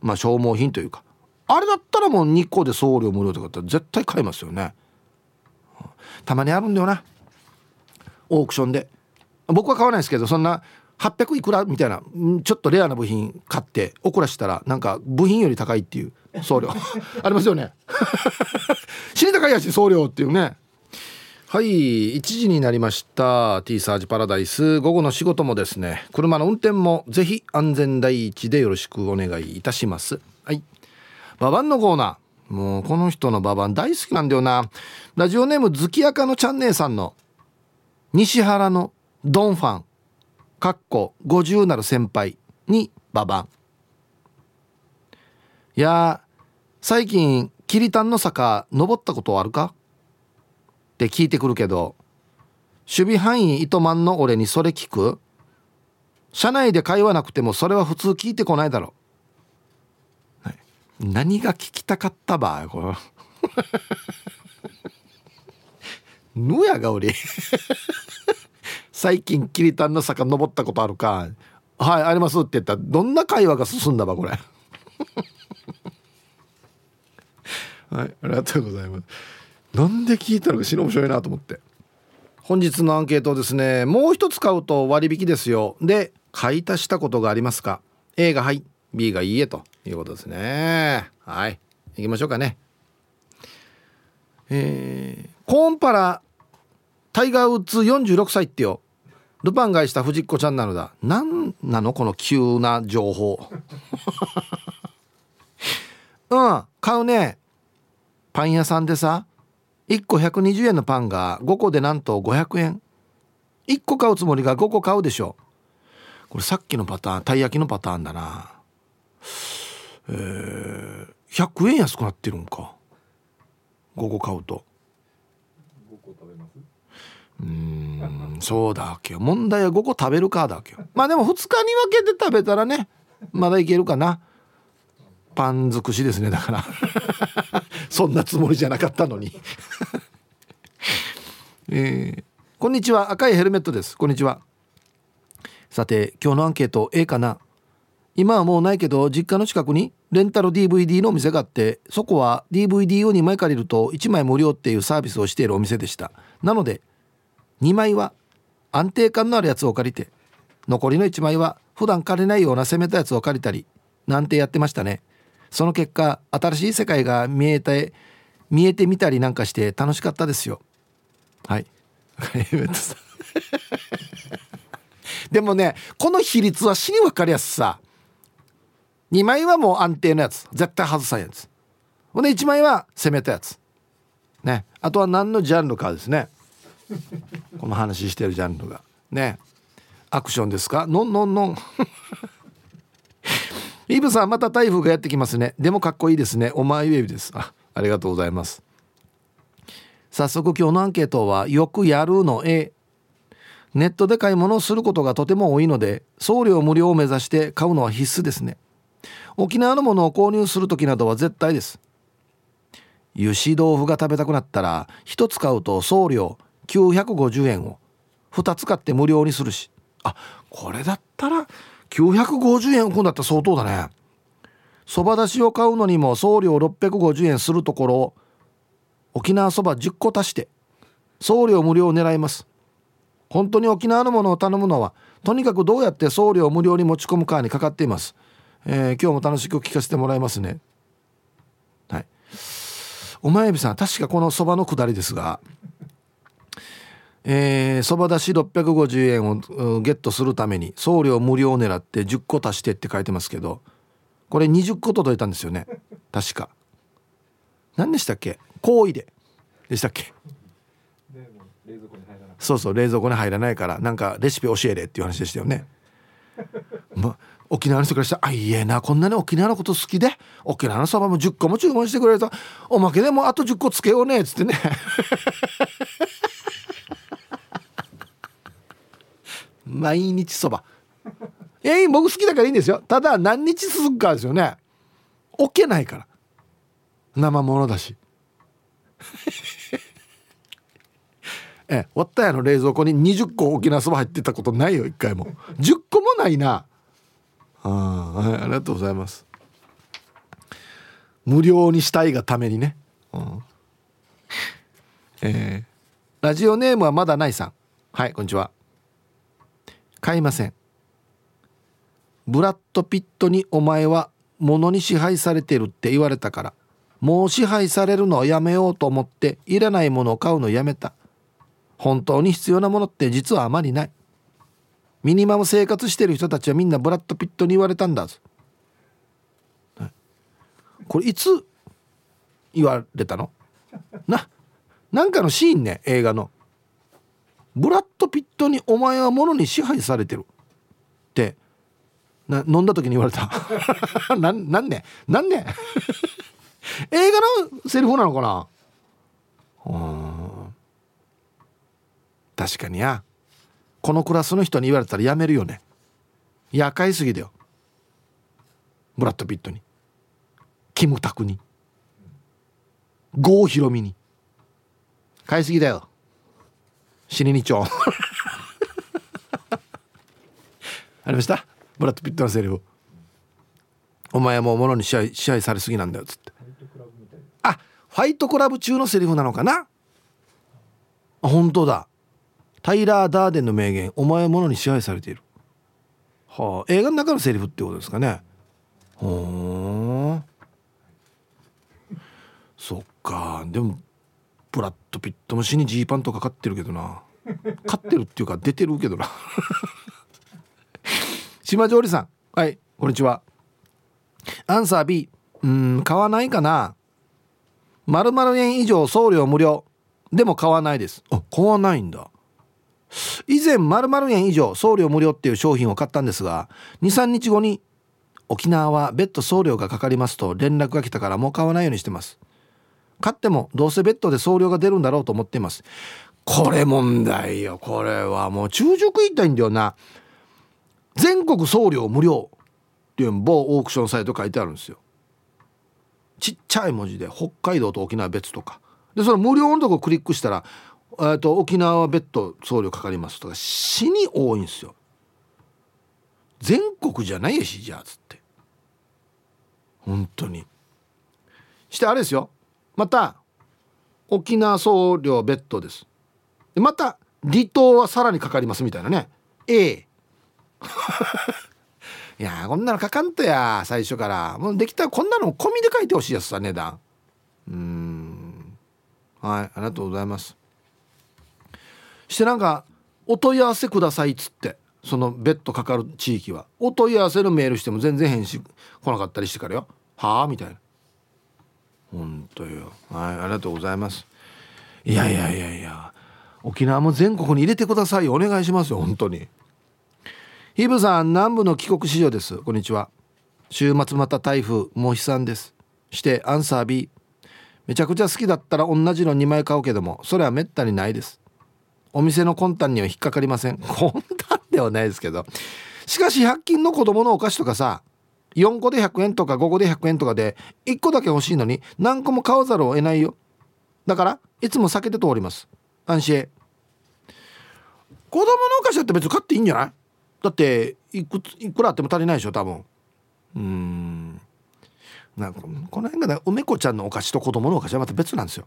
まあ消耗品というか。あれだったらもう2個で送料無料とかだって絶対買いますよね。たまにあるんだよな。オークションで。僕は買わないですけどそんな800いくらみたいなちょっとレアな部品買って怒らしたらなんか部品より高いっていう送料。ありますよね。死に高いやし送料っていうね。はい1時になりました。T サージパラダイス。午後の仕事もですね車の運転もぜひ安全第一でよろしくお願いいたします。はい。ババンのコーナー。もうこの人のババン大好きなんだよな。ラジオネーム月明のちゃん姉さんの西原のドンファン。かっこ50なる先輩にババンいや最近キリタンの坂登ったことあるか？って聞いてくるけど守備範囲糸満の俺にそれ聞く？車内で会話なくてもそれは普通聞いてこないだろ。う、はい、何が聞きたかったば？これ。ぬやが俺最近キリタンの坂登ったことあるか。はいありますって言ったらどんな会話が進んだばこれ。はいありがとうございます。なんで聞いたのか死ぬ面白いなと思って。本日のアンケートですね。もう一つ買うと割引ですよ。で買い足したことがありますか。A がはい B がいいえということですね。はい行きましょうかね。えー、コーンパラタイガー・ウッズ46歳ってよ。ルパンがした藤子ちゃんなのだ。何なのこの急な情報。うん買うね。パン屋さんでさ1個120円のパンが5個でなんと500円。1個買うつもりが5個買うでしょ。これさっきのパターンたい焼きのパターンだな。えー、100円安くなってるんか。5個買うと。うんそうだっけ問題は5個食べるかだっけまあでも2日に分けて食べたらねまだいけるかな。パン尽くしですねだから。そんなつもりじゃなかったのに。えー、こんにちは。赤いヘルメットです。こんにちは。さて今日のアンケート A かな。今はもうないけど実家の近くにレンタル DVD のお店があってそこは DVD を2枚借りると1枚無料っていうサービスをしているお店でした。なので2枚は安定感のあるやつを借りて残りの1枚は普段借りないような攻めたやつを借りたりなんてやってましたね。その結果新しい世界が見えて見えてみたりなんかして楽しかったですよ。はい。でもねこの比率は死に分かりやすさ。2枚はもう安定のやつ。絶対外さんやつ。ほんで1枚は攻めたやつ。ね。あとは何のジャンルかですね。この話してるジャンルが。ね。アクションですか？ノンノンノンイブさんまた台風がやってきますね。でもかっこいいですね。お前ウェブです。あありがとうございます。早速今日のアンケートはよくやるの A ネットで買い物をすることがとても多いので送料無料を目指して買うのは必須ですね。沖縄のものを購入する時などは絶対です。油脂豆腐が食べたくなったら1つ買うと送料950円を。2つ買って無料にするし。あこれだったら950円浮んだったら相当だね。そばだしを買うのにも送料650円するところ沖縄そば10個足して送料無料を狙います。本当に沖縄のものを頼むのはとにかくどうやって送料無料に持ち込むかにかかっています、えー、今日も楽しく聞かせてもらいますね。はい。お前びさん確かこのそばのくだりですがえそばだし650円をゲットするために送料無料を狙って10個足してって書いてますけどこれ20個届いたんですよね。確か。何でしたっけ？行為で。でしたっけ？そうそう冷蔵庫に入らないからなんかレシピ教えれっていう話でしたよね、ま、沖縄の人からしたら「あいえなこんなに沖縄のこと好きで沖縄のそばも10個も注文してくれるとおまけでもあと10個つけようね」っつってね。毎日そば。えー、僕好きだからいいんですよ。ただ何日続くかですよね。置けないから。生ものだし。えわったやの冷蔵庫に20個沖縄そば入ってたことないよ一回も。10個もないな。あ,、はい、ありがとうございます。無料にしたいがためにね、うん、えー、ラジオネームはまだないさん。はいこんにちは。買いません。ブラッド・ピットにお前は物に支配されてるって言われたからもう支配されるのをやめようと思っていらないものを買うのをやめた。本当に必要なものって実はあまりない。ミニマム生活してる人たちはみんなブラッド・ピットに言われたんだこれいつ言われたの？ななんかのシーンね映画の。ブラッド・ピットにお前は物に支配されてる。ってな飲んだ時に言われた。ななんねなんね 映画のセリフなのかな？うん確かにや。このクラスの人に言われたらやめるよね。夜会すぎだよ。ブラッド・ピットに。キムタクに。郷ひろみに。買いすぎだよ。死ににちょありました？ブラッド・ピットのセリフ。お前はもう物に支配支配されすぎなんだよっつって。あファイトクラブ中のセリフなのかな？あ本当だ。タイラー・ダーデンの名言「お前は物に支配されている」はあ映画の中のセリフってことですかね。ほん。そっか。でもブラッド・ピットも死にジーパンとか買ってるけどな。買ってるっていうか出てるけどな。島上里さん。はいこんにちは。アンサー B うん買わないかな。〇〇円以上送料無料。でも買わないです。あ買わないんだ。以前〇〇円以上送料無料っていう商品を買ったんですが23日後に沖縄は別途送料がかかりますと連絡が来たからもう買わないようにしてます。買ってもどうせ別途で送料が出るんだろうと思っています。これ問題よ。これはもう中熟言いたいんだよな全国送料無料っていう某オークションサイト書いてあるんですよ。ちっちゃい文字で北海道と沖縄別とか。でその無料のとこクリックしたらえと沖縄は別途送料かかりますとか死に多いんですよ。全国じゃないやしじゃあつって。本当に。してあれですよ。また沖縄送料別途です。でまた離島はさらにかかりますみたいなね。ええ いやこんなのかかんとや最初から。もうできたらこんなの込みで書いてほしいやつさ値段。うん。はいありがとうございます。してなんかお問い合わせくださいっつってそのベッドかかる地域は。お問い合わせのメールしても全然返信来なかったりしてからよ。はあ？みたいな。本当よ。はいありがとうございます。いやいやいやいや沖縄も全国に入れてくださいお願いしますよ本当に。ヒブさん南部の帰国子女です。こんにちは。週末また台風もう悲惨です。してアンサー B めちゃくちゃ好きだったら同じの2枚買うけどもそれはめったにないです。お店の魂胆には引っかかりません。魂胆ではないですけど。しかし100均の子供のお菓子とかさ4個で100円とか5個で100円とかで1個だけ欲しいのに何個も買わざるを得ないよ。だからいつも避けて通ります。安心子供のお菓子だって別に買っていいんじゃない？だっていくいくらあっても足りないでしょ多分。うん。なんかこの辺がね梅子ちゃんのお菓子と子供のお菓子はまた別なんですよ。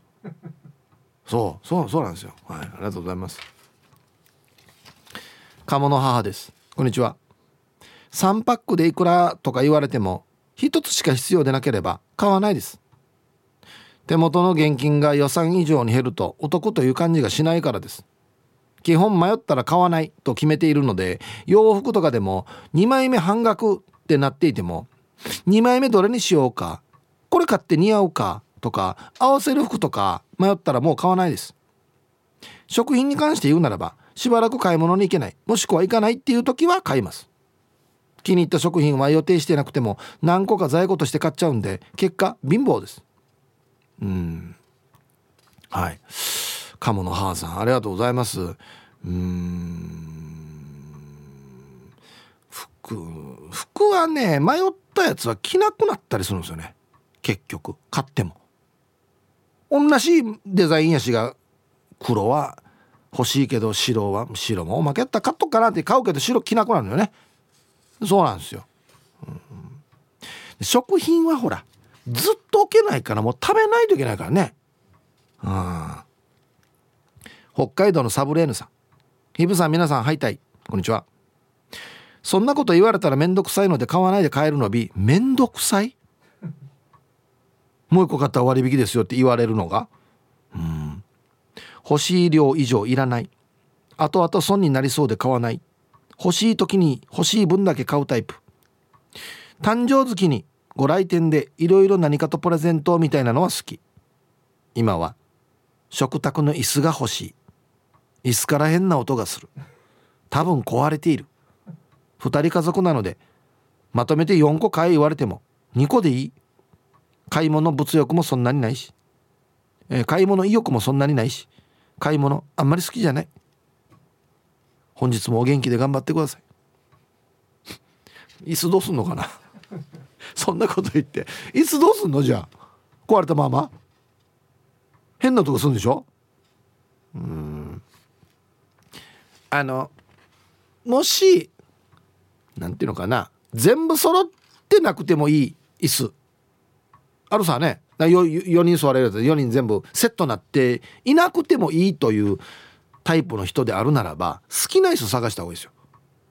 そうそうそうなんですよ。はいありがとうございます。鴨の母です。こんにちは。3パックでいくらとか言われても1つしか必要でなければ買わないです。手元の現金が予算以上に減るとお得という感じがしないからです。基本迷ったら買わないと決めているので洋服とかでも2枚目半額ってなっていても2枚目どれにしようかこれ買って似合うかとか合わせる服とか迷ったらもう買わないです。食品に関して言うならばしばらく買い物に行けないもしくは行かないっていう時は買います。気に入った食品は予定してなくても何個か在庫として買っちゃうんで結果貧乏です。うん。はい。鴨の母さんありがとうございます。うん。服服はね迷ったやつは着なくなったりするんですよね。結局。買っても。同じデザインやしが黒は欲しいけど白は白もおまけやったら買っとくかなって買うけど白着なくなるのよね。そうなんですよ、うん、食品はほらずっと置けないからもう食べないといけないからね。うん。北海道のサブレーヌさん。ヒブさん皆さんはいたい。こんにちは。そんなこと言われたらめんどくさいので買わないで買えるのびめんどくさい？もう一個買ったら割引ですよって言われるのが？うん。欲しい量以上いらない。後々損になりそうで買わない。欲しい時に欲しい分だけ買うタイプ。誕生月にご来店でいろいろ何かとプレゼントみたいなのは好き。今は食卓の椅子が欲しい。椅子から変な音がする。多分壊れている。2人家族なのでまとめて4個買い言われても2個でいい。買い物物欲もそんなにないし、えー、買い物意欲もそんなにないし。買い物あんまり好きじゃない。本日もお元気で頑張ってください。椅子どうすんのかな？そんなこと言って。椅子どうすんのじゃ？あ壊れたまま？変なとこすんでしょ？うん。あのもしなんていうのかな？全部揃ってなくてもいい椅子。あるさね。4, 4人座れるやつ。4人全部セットなっていなくてもいいというタイプの人であるならば好きな椅子探した方がいいですよ。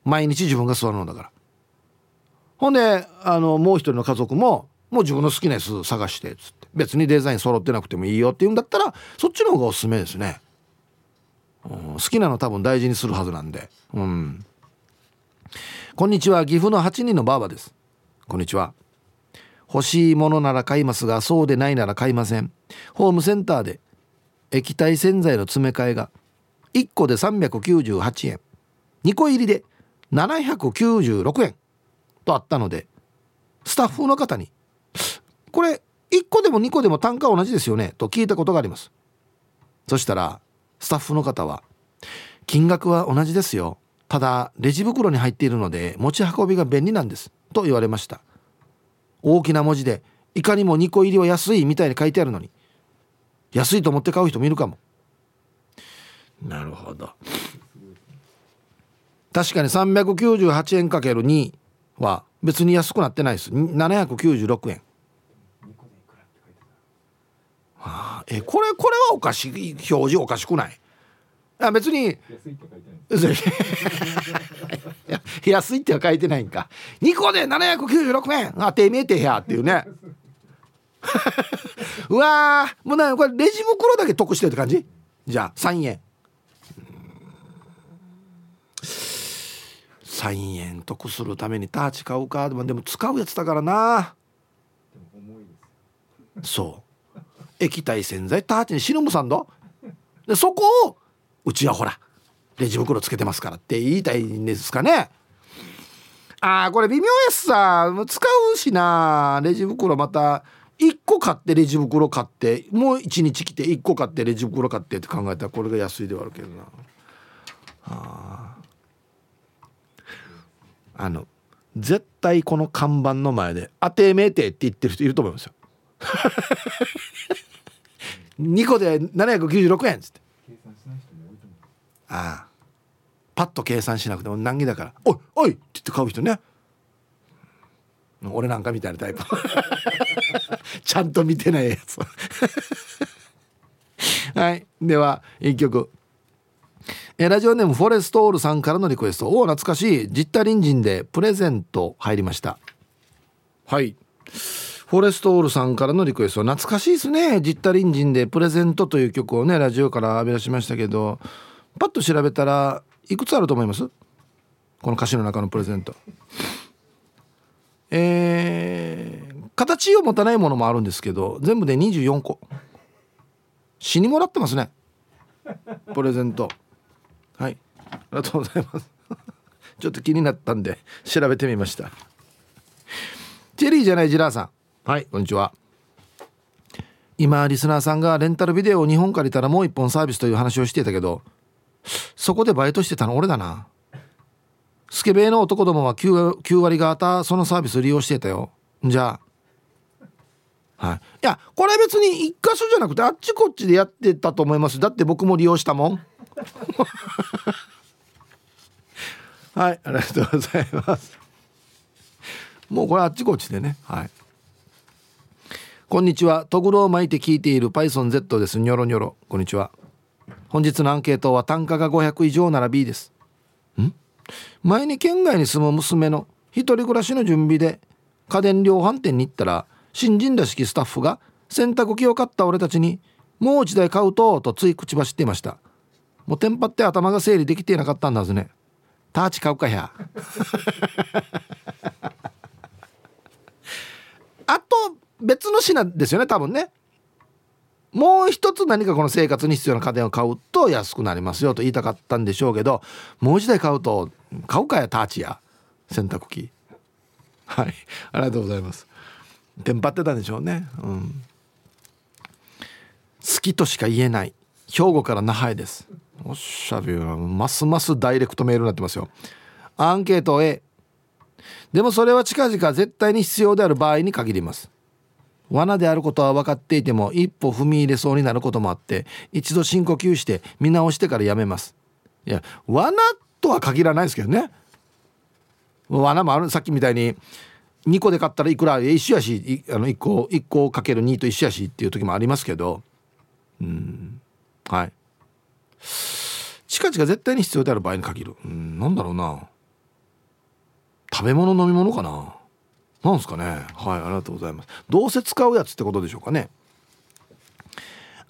毎日自分が座るのだから。ほんであのもう一人の家族ももう自分の好きな椅子探してっつって。別にデザイン揃ってなくてもいいよって言うんだったらそっちの方がおすすめですね、うん、好きなの多分大事にするはずなんで。うん。こんにちは。岐阜の8人のばあばです。こんにちは。欲しいものなら買いますがそうでないなら買いません。ホームセンターで液体洗剤の詰め替えが1個で398円。2個入りで796円。とあったのでスタッフの方に「これ1個でも2個でも単価同じですよね」と聞いたことがあります。そしたらスタッフの方は「金額は同じですよ。ただレジ袋に入っているので持ち運びが便利なんです」と言われました。大きな文字でいかにも2個入りは安いみたいに書いてあるのに安いと思って買う人もいるかも。なるほど。確かに398円かける2は別に安くなってないです。796円。はあ、えこれこれはおかしい表示おかしくない？あ別に。安いっては書いてないんか。2個で796円。あ手見えてへやっていうね。うわもうなこれレジ袋だけ得してるって感じ？じゃあ3円。3円得するためにターチ買うか。でもでも使うやつだからな。そう。液体洗剤ターチに死ぬむさんだでそこをうちはほらレジ袋つけてますからって言いたいんですかね。あーこれ微妙やすさ。使うしな。レジ袋また1個買ってレジ袋買ってもう1日来て1個買ってレジ袋買ってって考えたらこれが安いではあるけどな。ああの絶対この看板の前で「当てめて」って言ってる人いると思いますよ。2個で796円っつって。ああ。パッと計算しなくても難儀だから「おいおい!」って言って買う人ね。俺なんかみたいなタイプ。ちゃんと見てないやつ。はい。では一曲えラジオネームフォレストオールさんからのリクエスト。おお懐かしい。ジッタリンジンでプレゼント入りました。はい。フォレストオールさんからのリクエスト。懐かしいですね。ジッタリンジンでプレゼントという曲をねラジオから浴び出しましたけど。パッと調べたらいくつあると思います？この歌詞の中のプレゼント。えー、形を持たないものもあるんですけど全部で24個。死にもらってますね。プレゼント。はい。ありがとうございます。ちょっと気になったんで調べてみました。チェリーじゃないジラーさん。はい。こんにちは。今リスナーさんがレンタルビデオを2本借りたらもう1本サービスという話をしていたけどそこでバイトしてたの俺だな。スケベの男どもは 9, 9割方そのサービス利用してたよ。じゃあ。はい。いやこれ別に一箇所じゃなくてあっちこっちでやってたと思います。だって僕も利用したもん はいありがとうございます。もうこれあっちこっちでねはい。こんにちは。とぐろを巻いて聞いている PythonZ です。ニョロニョロ。こんにちは。本日のアンケートは単価が500以上なら B です。ん？前に県外に住む娘の一人暮らしの準備で家電量販店に行ったら新人らしきスタッフが洗濯機を買った俺たちにもう一台買うととつい口走っていました。もうテンパって頭が整理できていなかったんだずね。ターチ買うかや あと別の品ですよね多分ね。もう一つ何かこの生活に必要な家電を買うと安くなりますよと言いたかったんでしょうけどもう一台買うと買うかやターチや洗濯機。はい。ありがとうございます。テンパってたんでしょうね。うん。好きとしか言えない。兵庫から那覇へです。おっしゃるよますますダイレクトメールになってますよ。アンケート A でもそれは近々絶対に必要である場合に限ります。罠であることは分かっていても一歩踏み入れそうになることもあって一度深呼吸して見直してからやめます。いや罠とは限らないですけどね。罠もある。さっきみたいに2個で買ったらいくら一緒やしあの1個1個かける2と一緒やしっていう時もありますけど。うん。はい。チカチカ絶対に必要である場合に限る。うんなんだろうな。食べ物飲み物かな。なんすかね。はいありがとうございます。どうせ使うやつってことでしょうかね。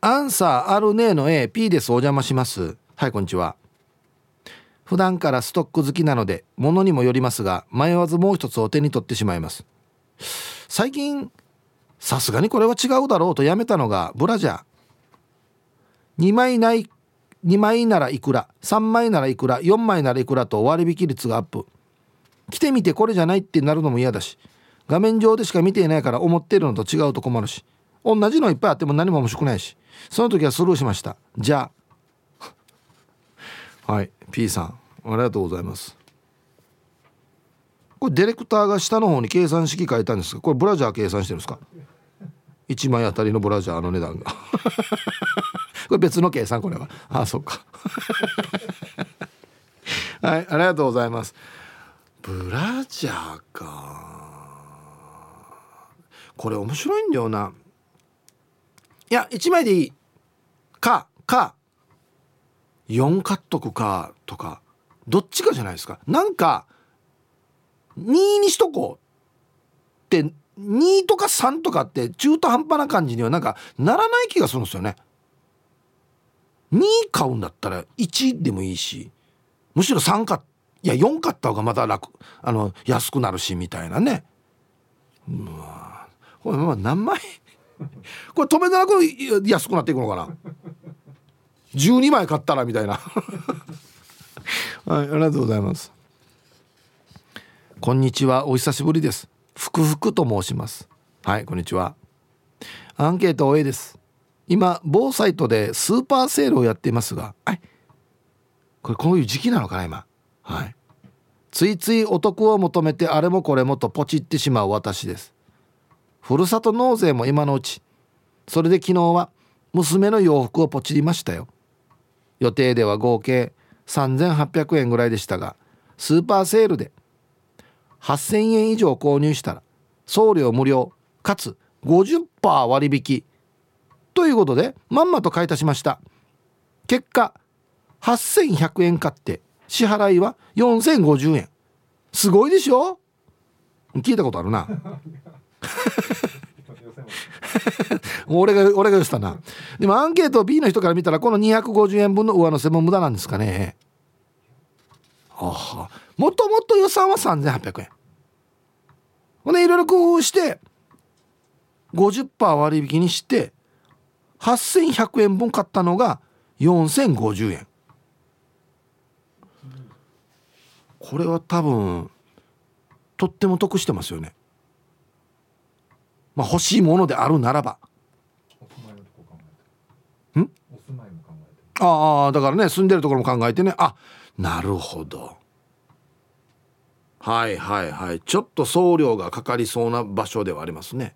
アンサーあるねの AP です。お邪魔します。はいこんにちは。普段からストック好きなので物にもよりますが迷わずもう一つを手に取ってしまいます。最近さすがにこれは違うだろうとやめたのがブラジャー。2枚ない2枚ならいくら3枚ならいくら4枚ならいくらと割引率がアップ。来てみてこれじゃないってなるのも嫌だし画面上でしか見ていないから思ってるのと違うと困るし同じのいっぱいあっても何も面白くないしその時はスルーしました。じゃあ。はい P さんありがとうございます。これディレクターが下の方に計算式書いたんですがこれブラジャー計算してるんですか？1枚あたりのブラジャーの値段が。これ別の計算これは。ああそっか。はいありがとうございます。ブラジャーか。これ面白いんだよな。いや1枚でいい。かか。4買っとくかとかどっちかじゃないですか。なんか2にしとこうって2とか3とかって中途半端な感じにはなんかならない気がするんですよね。2買うんだったら1でもいいしむしろ3買いや4買った方がまた楽あの安くなるしみたいなね。うわこれ何枚？これ止めなく安くなっていくのかな？12枚買ったらみたいな。はいありがとうございます。こんにちはお久しぶりです。ふくふくと申します。はいこんにちは。アンケート OA です。今某サイトでスーパーセールをやっていますがはい。これこういう時期なのかな今。はい。ついついお得を求めてあれもこれもとポチってしまう私です。ふるさと納税も今のうち。それで昨日は娘の洋服をポチりましたよ。予定では合計3800円ぐらいでしたがスーパーセールで8000円以上購入したら送料無料かつ50%割引。ということでまんまと買い足しました。結果8100円買って支払いは4050円すごいでしょ？聞いたことあるな。俺が俺が言ったな。でもアンケート B の人から見たらこの250円分の上乗せも無駄なんですかね。ああもともと予算は3800円ほんでいろいろ工夫して50%割引にして8100円分買ったのが4050円これは多分とっても得してますよね。まあ欲しいものであるならば。ん？ああだからね住んでるところも考えてね。あなるほど。はいはいはい。ちょっと送料がかかりそうな場所ではありますね。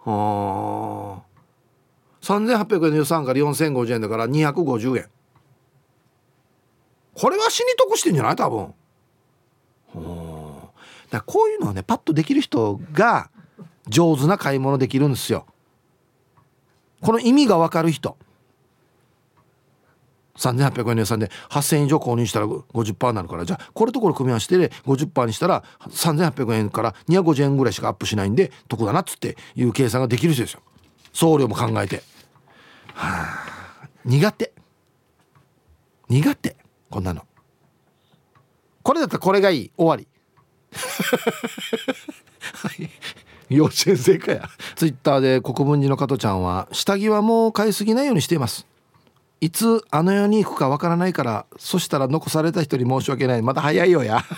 はあ3800円の予算から4050円だから250円。これは死に得してんじゃない？多分。だこういうのはねパッとできる人が上手な買い物できるんですよ。この意味が分かる人。3800円の予算で8000円以上購入したら50%になるから。じゃあこれとこれ組み合わせてで50%にしたら3800円から250円ぐらいしかアップしないんで得だなっつっていう計算ができる人ですよ。送料も考えて。はあ。苦手。苦手。こんなの。これだったらこれがいい。終わり。はい幼稚園生かや。ツイッターで国分寺の加トちゃんは下着はもう買いすぎないようにしています。いつあの世に行くかわからないからそしたら残された人に申し訳ない。まだ早いよや。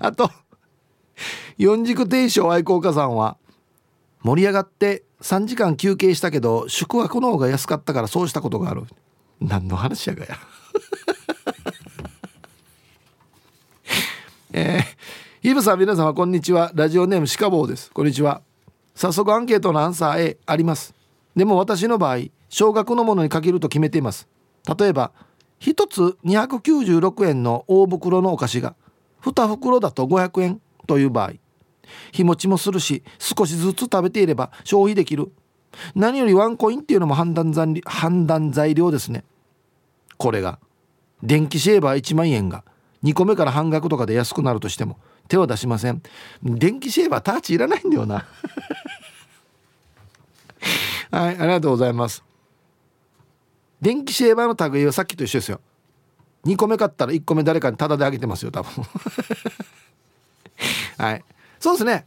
あと四軸定称愛好家さんは盛り上がって3時間休憩したけど宿泊の方が安かったからそうしたことがある。何の話やがや。えー、イブさん皆様こんにちは。ラジオネームシカボーです。こんにちは。早速アンケートのアンサー A あります。でも私の場合少額のものに限ると決めています。例えば1つ296円の大袋のお菓子が2袋だと500円という場合。日持ちもするし少しずつ食べていれば消費できる。何よりワンコインっていうのも判断材判断材料ですね。これが。電気シェーバー1万円が。2個目から半額とかで安くなるとしても手を出しません。電気シェーバーターチいらないんだよな。はいありがとうございます。電気シェーバーの類はさっきと一緒ですよ。2個目買ったら1個目誰かにタダであげてますよ多分。はい。そうですね。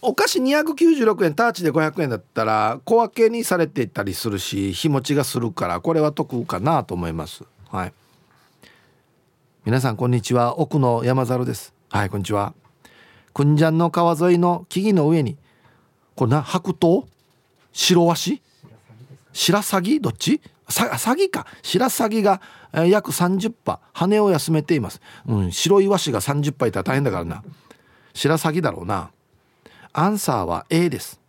お菓子296円ターチで500円だったら小分けにされていたりするし日持ちがするからこれは得かなと思います。はい。皆さんこんにちは。奥の山猿です。はいこんにちは。くんじゃんの川沿いの木々の上にこれな白桃？白ワシ白鷺？どっち？さサギか。白鷺が、約30羽羽を休めています、うん、白いワシが30羽いたら大変だからな。白鷺だろうな。アンサーは A です。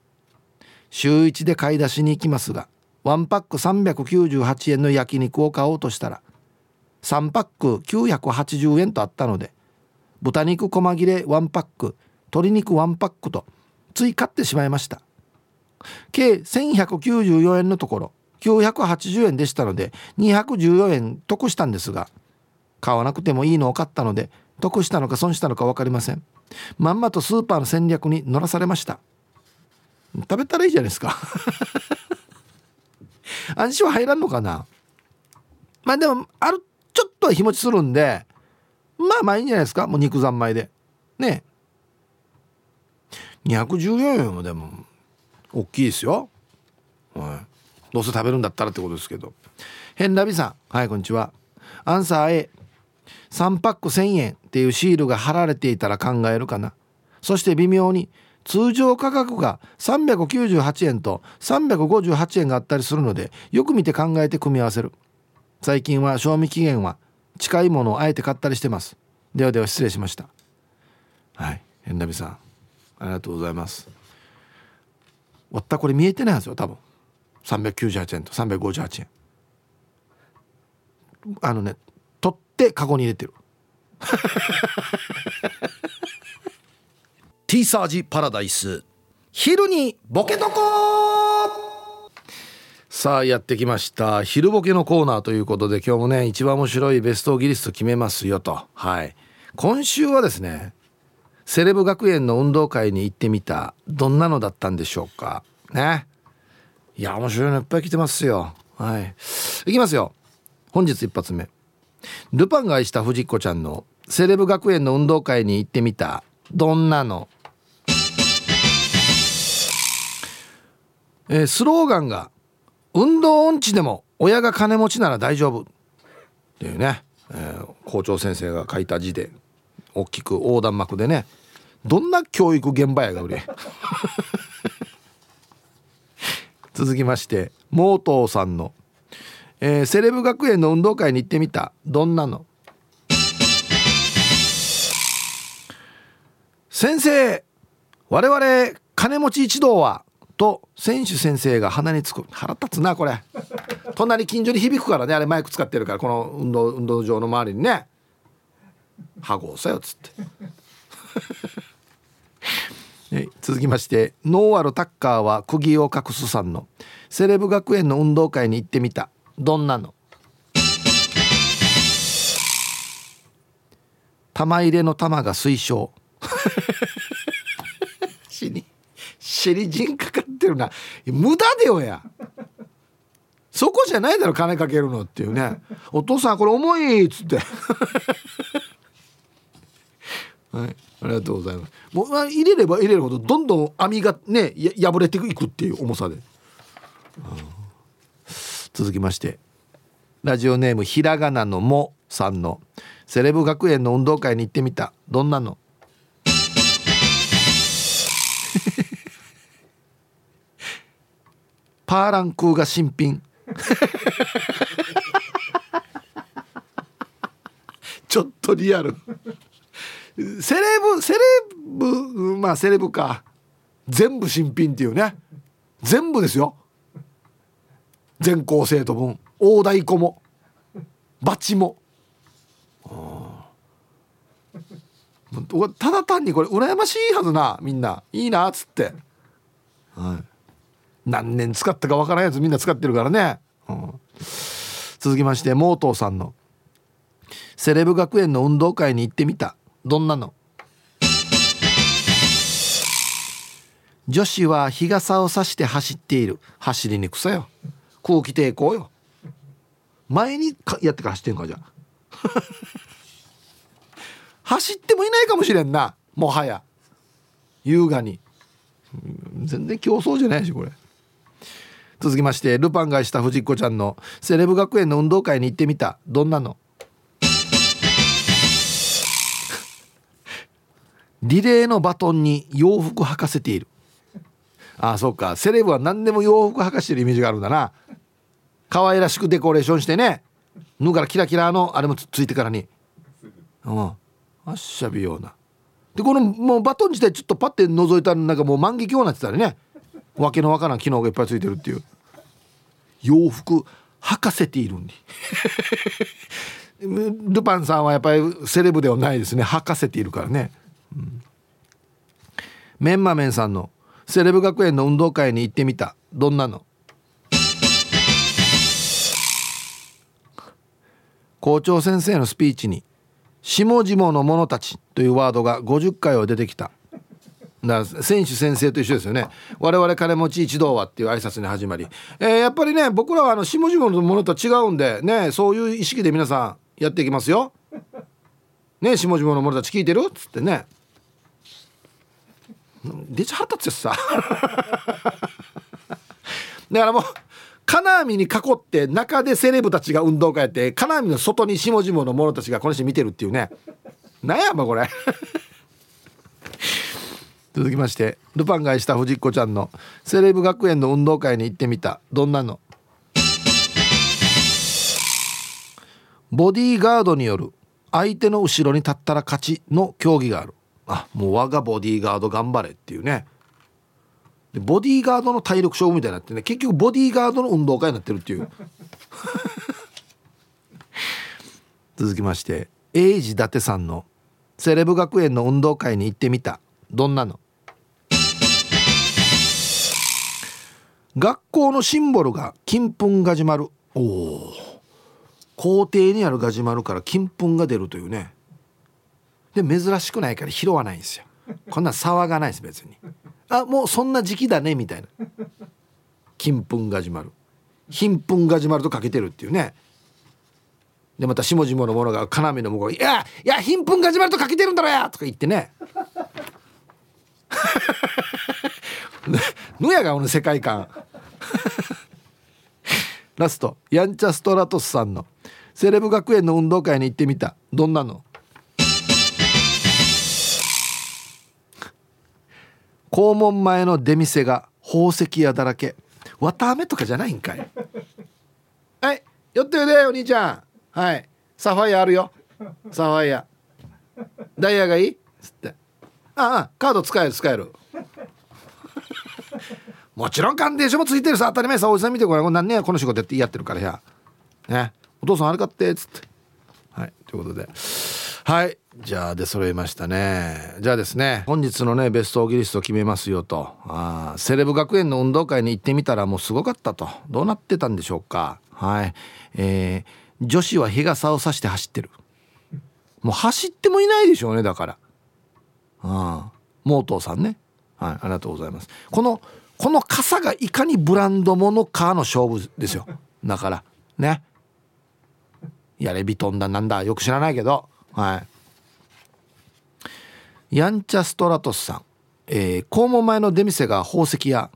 週1で買い出しに行きますが1パック398円の焼肉を買おうとしたら3パック980円とあったので豚肉細切れ1パック鶏肉1パックと追加ってしまいました。計1194円のところ980円でしたので214円得したんですが買わなくてもいいのを買ったので得したのか損したのか分かりません。まんまとスーパーの戦略に乗らされました。食べたらいいじゃないですか。安心は入らんのかな。まあでもあるちょっとは日持ちするんでまあまあいいんじゃないですか。もう肉三昧で。ね214円もでも。大きいですよ、はい、どうせ食べるんだったらってことですけど。変ラビさん。はいこんにちは。アンサー A 3パック1000円っていうシールが貼られていたら考えるかな。そして微妙に通常価格が398円と358円があったりするのでよく見て考えて組み合わせる。最近は賞味期限は近いものをあえて買ったりしてます。ではでは失礼しました。はい。変なみさんありがとうございます。わったこれ見えてないんですよ多分。398円と358円あのねってカゴに入れてる。ティーサージパラダイス。昼にボケとこさあやってきました。昼ボケのコーナーということで今日もね一番面白いベストギリスト決めますよと。はい。今週はですねセレブ学園の運動会に行ってみたどんなのだったんでしょうか。ね。いや面白いのいっぱい来てますよ。はい。いきますよ。本日一発目。ルパンが愛した藤子ちゃんのセレブ学園の運動会に行ってみた。どんなの？えー、スローガンが運動音痴でも親が金持ちなら大丈夫。っていうね、えー、校長先生が書いた字で大きく横断幕でね。どんな教育現場やが売れ。続きましてモートーさんの、えー、セレブ学園の運動会に行ってみた。どんなの？先生我々金持ち一同はと選手先生が鼻につく。腹立つなこれ。隣近所に響くからね。あれマイク使ってるからこの運動運動場の周りにね「はごさよ」っつって。続きましてノーアルタッカーは釘を隠すさんの。セレブ学園の運動会に行ってみた。どんなの？玉入れの玉が推奨 死に尻陣かかってるな。無駄でよや。そこじゃないだろ金かけるのっていうね。お父さんこれ重いっつって。はいありがとうございます。もう入れれば入れるほどどんどん網がね破れていくっていう重さで、うん、続きましてラジオネームひらがなのもさんのセレブ学園の運動会に行ってみた。どんなの？パーランクーが新品。ちょっとリアル。セレブセレブまあセレブか。全部新品っていうね。全部ですよ。全校生徒分大太鼓も。バチも。ただ単にこれ羨ましいはずなみんな。いいなっつって。はい。何年使ったかわからんやつみんな使ってるからね、うん、続きましてモートーさんの「セレブ学園の運動会に行ってみた。どんなの?」女子は日傘を差して走っている。走りにくさよ。空気抵抗よ。前にやってから走ってんかじゃ。走ってもいないかもしれんな。もはや。優雅に。全然競争じゃないしこれ。続きましてルパンがした藤子ちゃんのセレブ学園の運動会に行ってみた。どんなの？リレーのバトンに洋服履かせている。ああそうか。セレブは何でも洋服履かしてるイメージがあるんだな。可愛らしくデコレーションしてね。脱がらキラキラのあれもついてからに。うん。あっしゃびような。でこのもうバトン自体ちょっとパッて覗いたらなんかもう万華鏡になってたりね。わけのわからん機能がいっぱいついてるっていう。洋服履かせているんに。ルパンさんはやっぱりセレブではないですね。履かせているからね、うん、メンマメンさんのセレブ学園の運動会に行ってみた。どんなの？校長先生のスピーチに「下々の者たち」というワードが50回は出てきた。だから選手先生と一緒ですよね。我々金持ち一同はっていう挨拶に始まり、えー、やっぱりね僕らはあの下々のものとは違うんでねそういう意識で皆さんやっていきますよ。ね下々の者たち聞いてる？っつってね。出ちゃったつってさ。だからもう金網に囲って中でセレブたちが運動会やって金網の外に下々の者たちがこの人見てるっていうね。なんやまこれ。続きましてルパンがした藤子ちゃんのセレブ学園の運動会に行ってみた。どんなの？ボディーガードによる相手の後ろに立ったら勝ちの競技がある。あもう我がボディーガード頑張れっていうね。でボディーガードの体力勝負みたいになってね結局ボディーガードの運動会になってるっていう。続きまして英治伊達さんのセレブ学園の運動会に行ってみた。どんなの？学校のシンボルが金粉が始まる。おお校庭にあるガジュマルから金粉が出るというね。で珍しくないから拾わないんですよ。こんな騒がないです別にあもうそんな時期だねみたいな。金粉が始まる。貧粉が始まるとかけてるっていうね。でまた下々の者が要の向こう「いやいや貧粉が始まるとかけてるんだろや!」とか言ってね。ぬやがこの世界観。ラスト。やんちゃストラトスさんの。セレブ学園の運動会に行ってみた。どんなの？校門前の出店が宝石屋だらけ。綿あめとかじゃないんかい。はい寄っておいでお兄ちゃん。はいサファイアあるよ。サファイア。ダイヤがいい？っつって。ああカード使える使える。もちろん鑑定書もついてるさ当たり前さ。おじさん見てごらん。何年やこの仕事やってやってるからや。ね。お父さんあれ買ってっつって。はいということで。はい。じゃあ出揃いましたね。じゃあですね本日のねベストオーギリスト決めますよと。あセレブ学園の運動会に行ってみたらもうすごかったと。どうなってたんでしょうか。はい。えー、女子は日傘を差して走ってる。もう走ってもいないでしょうねだから。あモートーさんね。はいありがとうございます。このこの傘がいかにブランドものかの勝負ですよ。だから。ね。やれビトンだなんだよく知らないけど。はい。やんちゃストラトスさん。えー、肛門前の出店が宝石屋。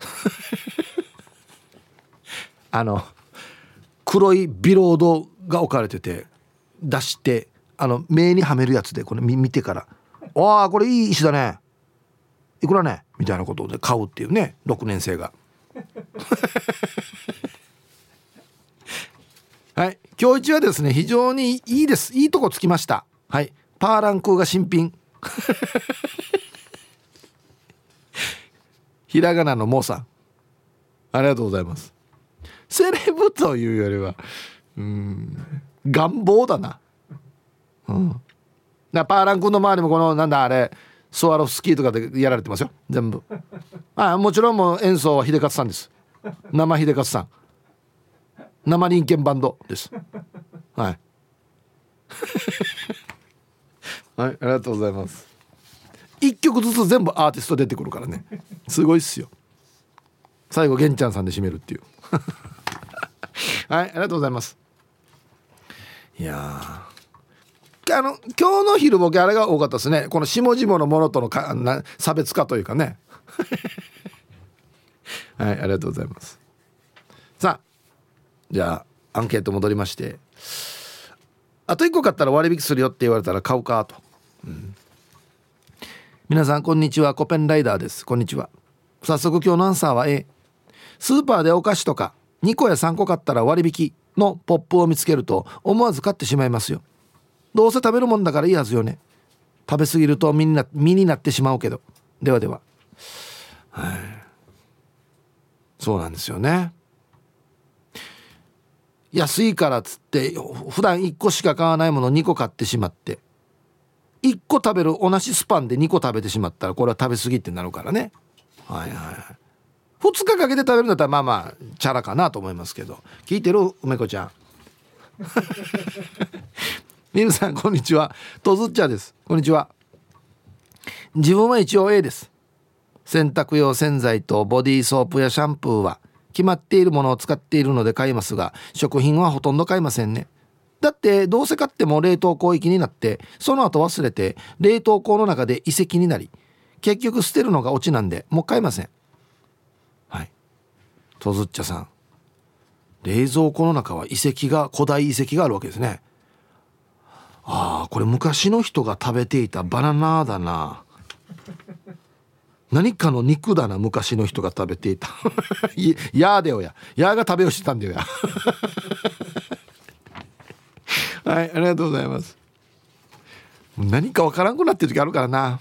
あの黒いビロードが置かれてて出してあの目にはめるやつでこれ見てから「ああこれいい石だね。いくらね?」みたいなことで買うっていうね6年生が。はい。今日一はですね非常にいいです。いいとこつきました。はい。パーランクが新品。ひらがなのモさん。ありがとうございます。セレブというよりはうん願望だな。うん。だパーラン君の周りもこのなんだあれスワロフスキーとかでやられてますよ。全部。あもちろんもう演奏は秀勝さんです。生秀勝さん。生人間バンドです。はい。はいありがとうございます。一曲ずつ全部アーティスト出てくるからね。すごいっすよ。最後玄ちゃんさんで締めるっていう。はいありがとうございます。いやあの今日の昼ボケあれが多かったですね。この下々のものとのかな差別化というかね。はいありがとうございます。さあじゃあアンケート戻りまして。あと1個買ったら割引するよって言われたら買うかと、うん、皆さんこんにちは。コペンライダーです。こんにちは。早速今日のアンサーは A スーパーでお菓子とか2個や3個買ったら割引のポップを見つけると思わず買ってしまいますよ。どうせ食べるもんだからいいはずよね。食べ過ぎると身にな身になってしまうけど。ではでは。はい。そうなんですよね。安いからっつって普段1個しか買わないもの2個買ってしまって。1個食べる同じスパンで2個食べてしまったらこれは食べ過ぎってなるからね。はいはい2日かけて食べるんだったらまあまあチャラかなと思いますけど。聞いてる？梅子ちゃん。皆さんこんにちは。とずっちゃです。こんにちは。自分は一応 A です。洗濯用洗剤とボディーソープやシャンプーは。決まっているものを使っているので買いますが食品はほとんど買いませんね。だってどうせ買っても冷凍庫行きになってその後忘れて冷凍庫の中で遺跡になり結局捨てるのがオチなんでもう買いません。はい。とずっちゃさん。冷蔵庫の中は遺跡が古代遺跡があるわけですね。ああこれ昔の人が食べていたバナナだな。何かの肉だな昔の人が食べていた。いやーでよや。やーが食べをしてたんだよや。はいありがとうございます。何かわからんくなってる時あるからな。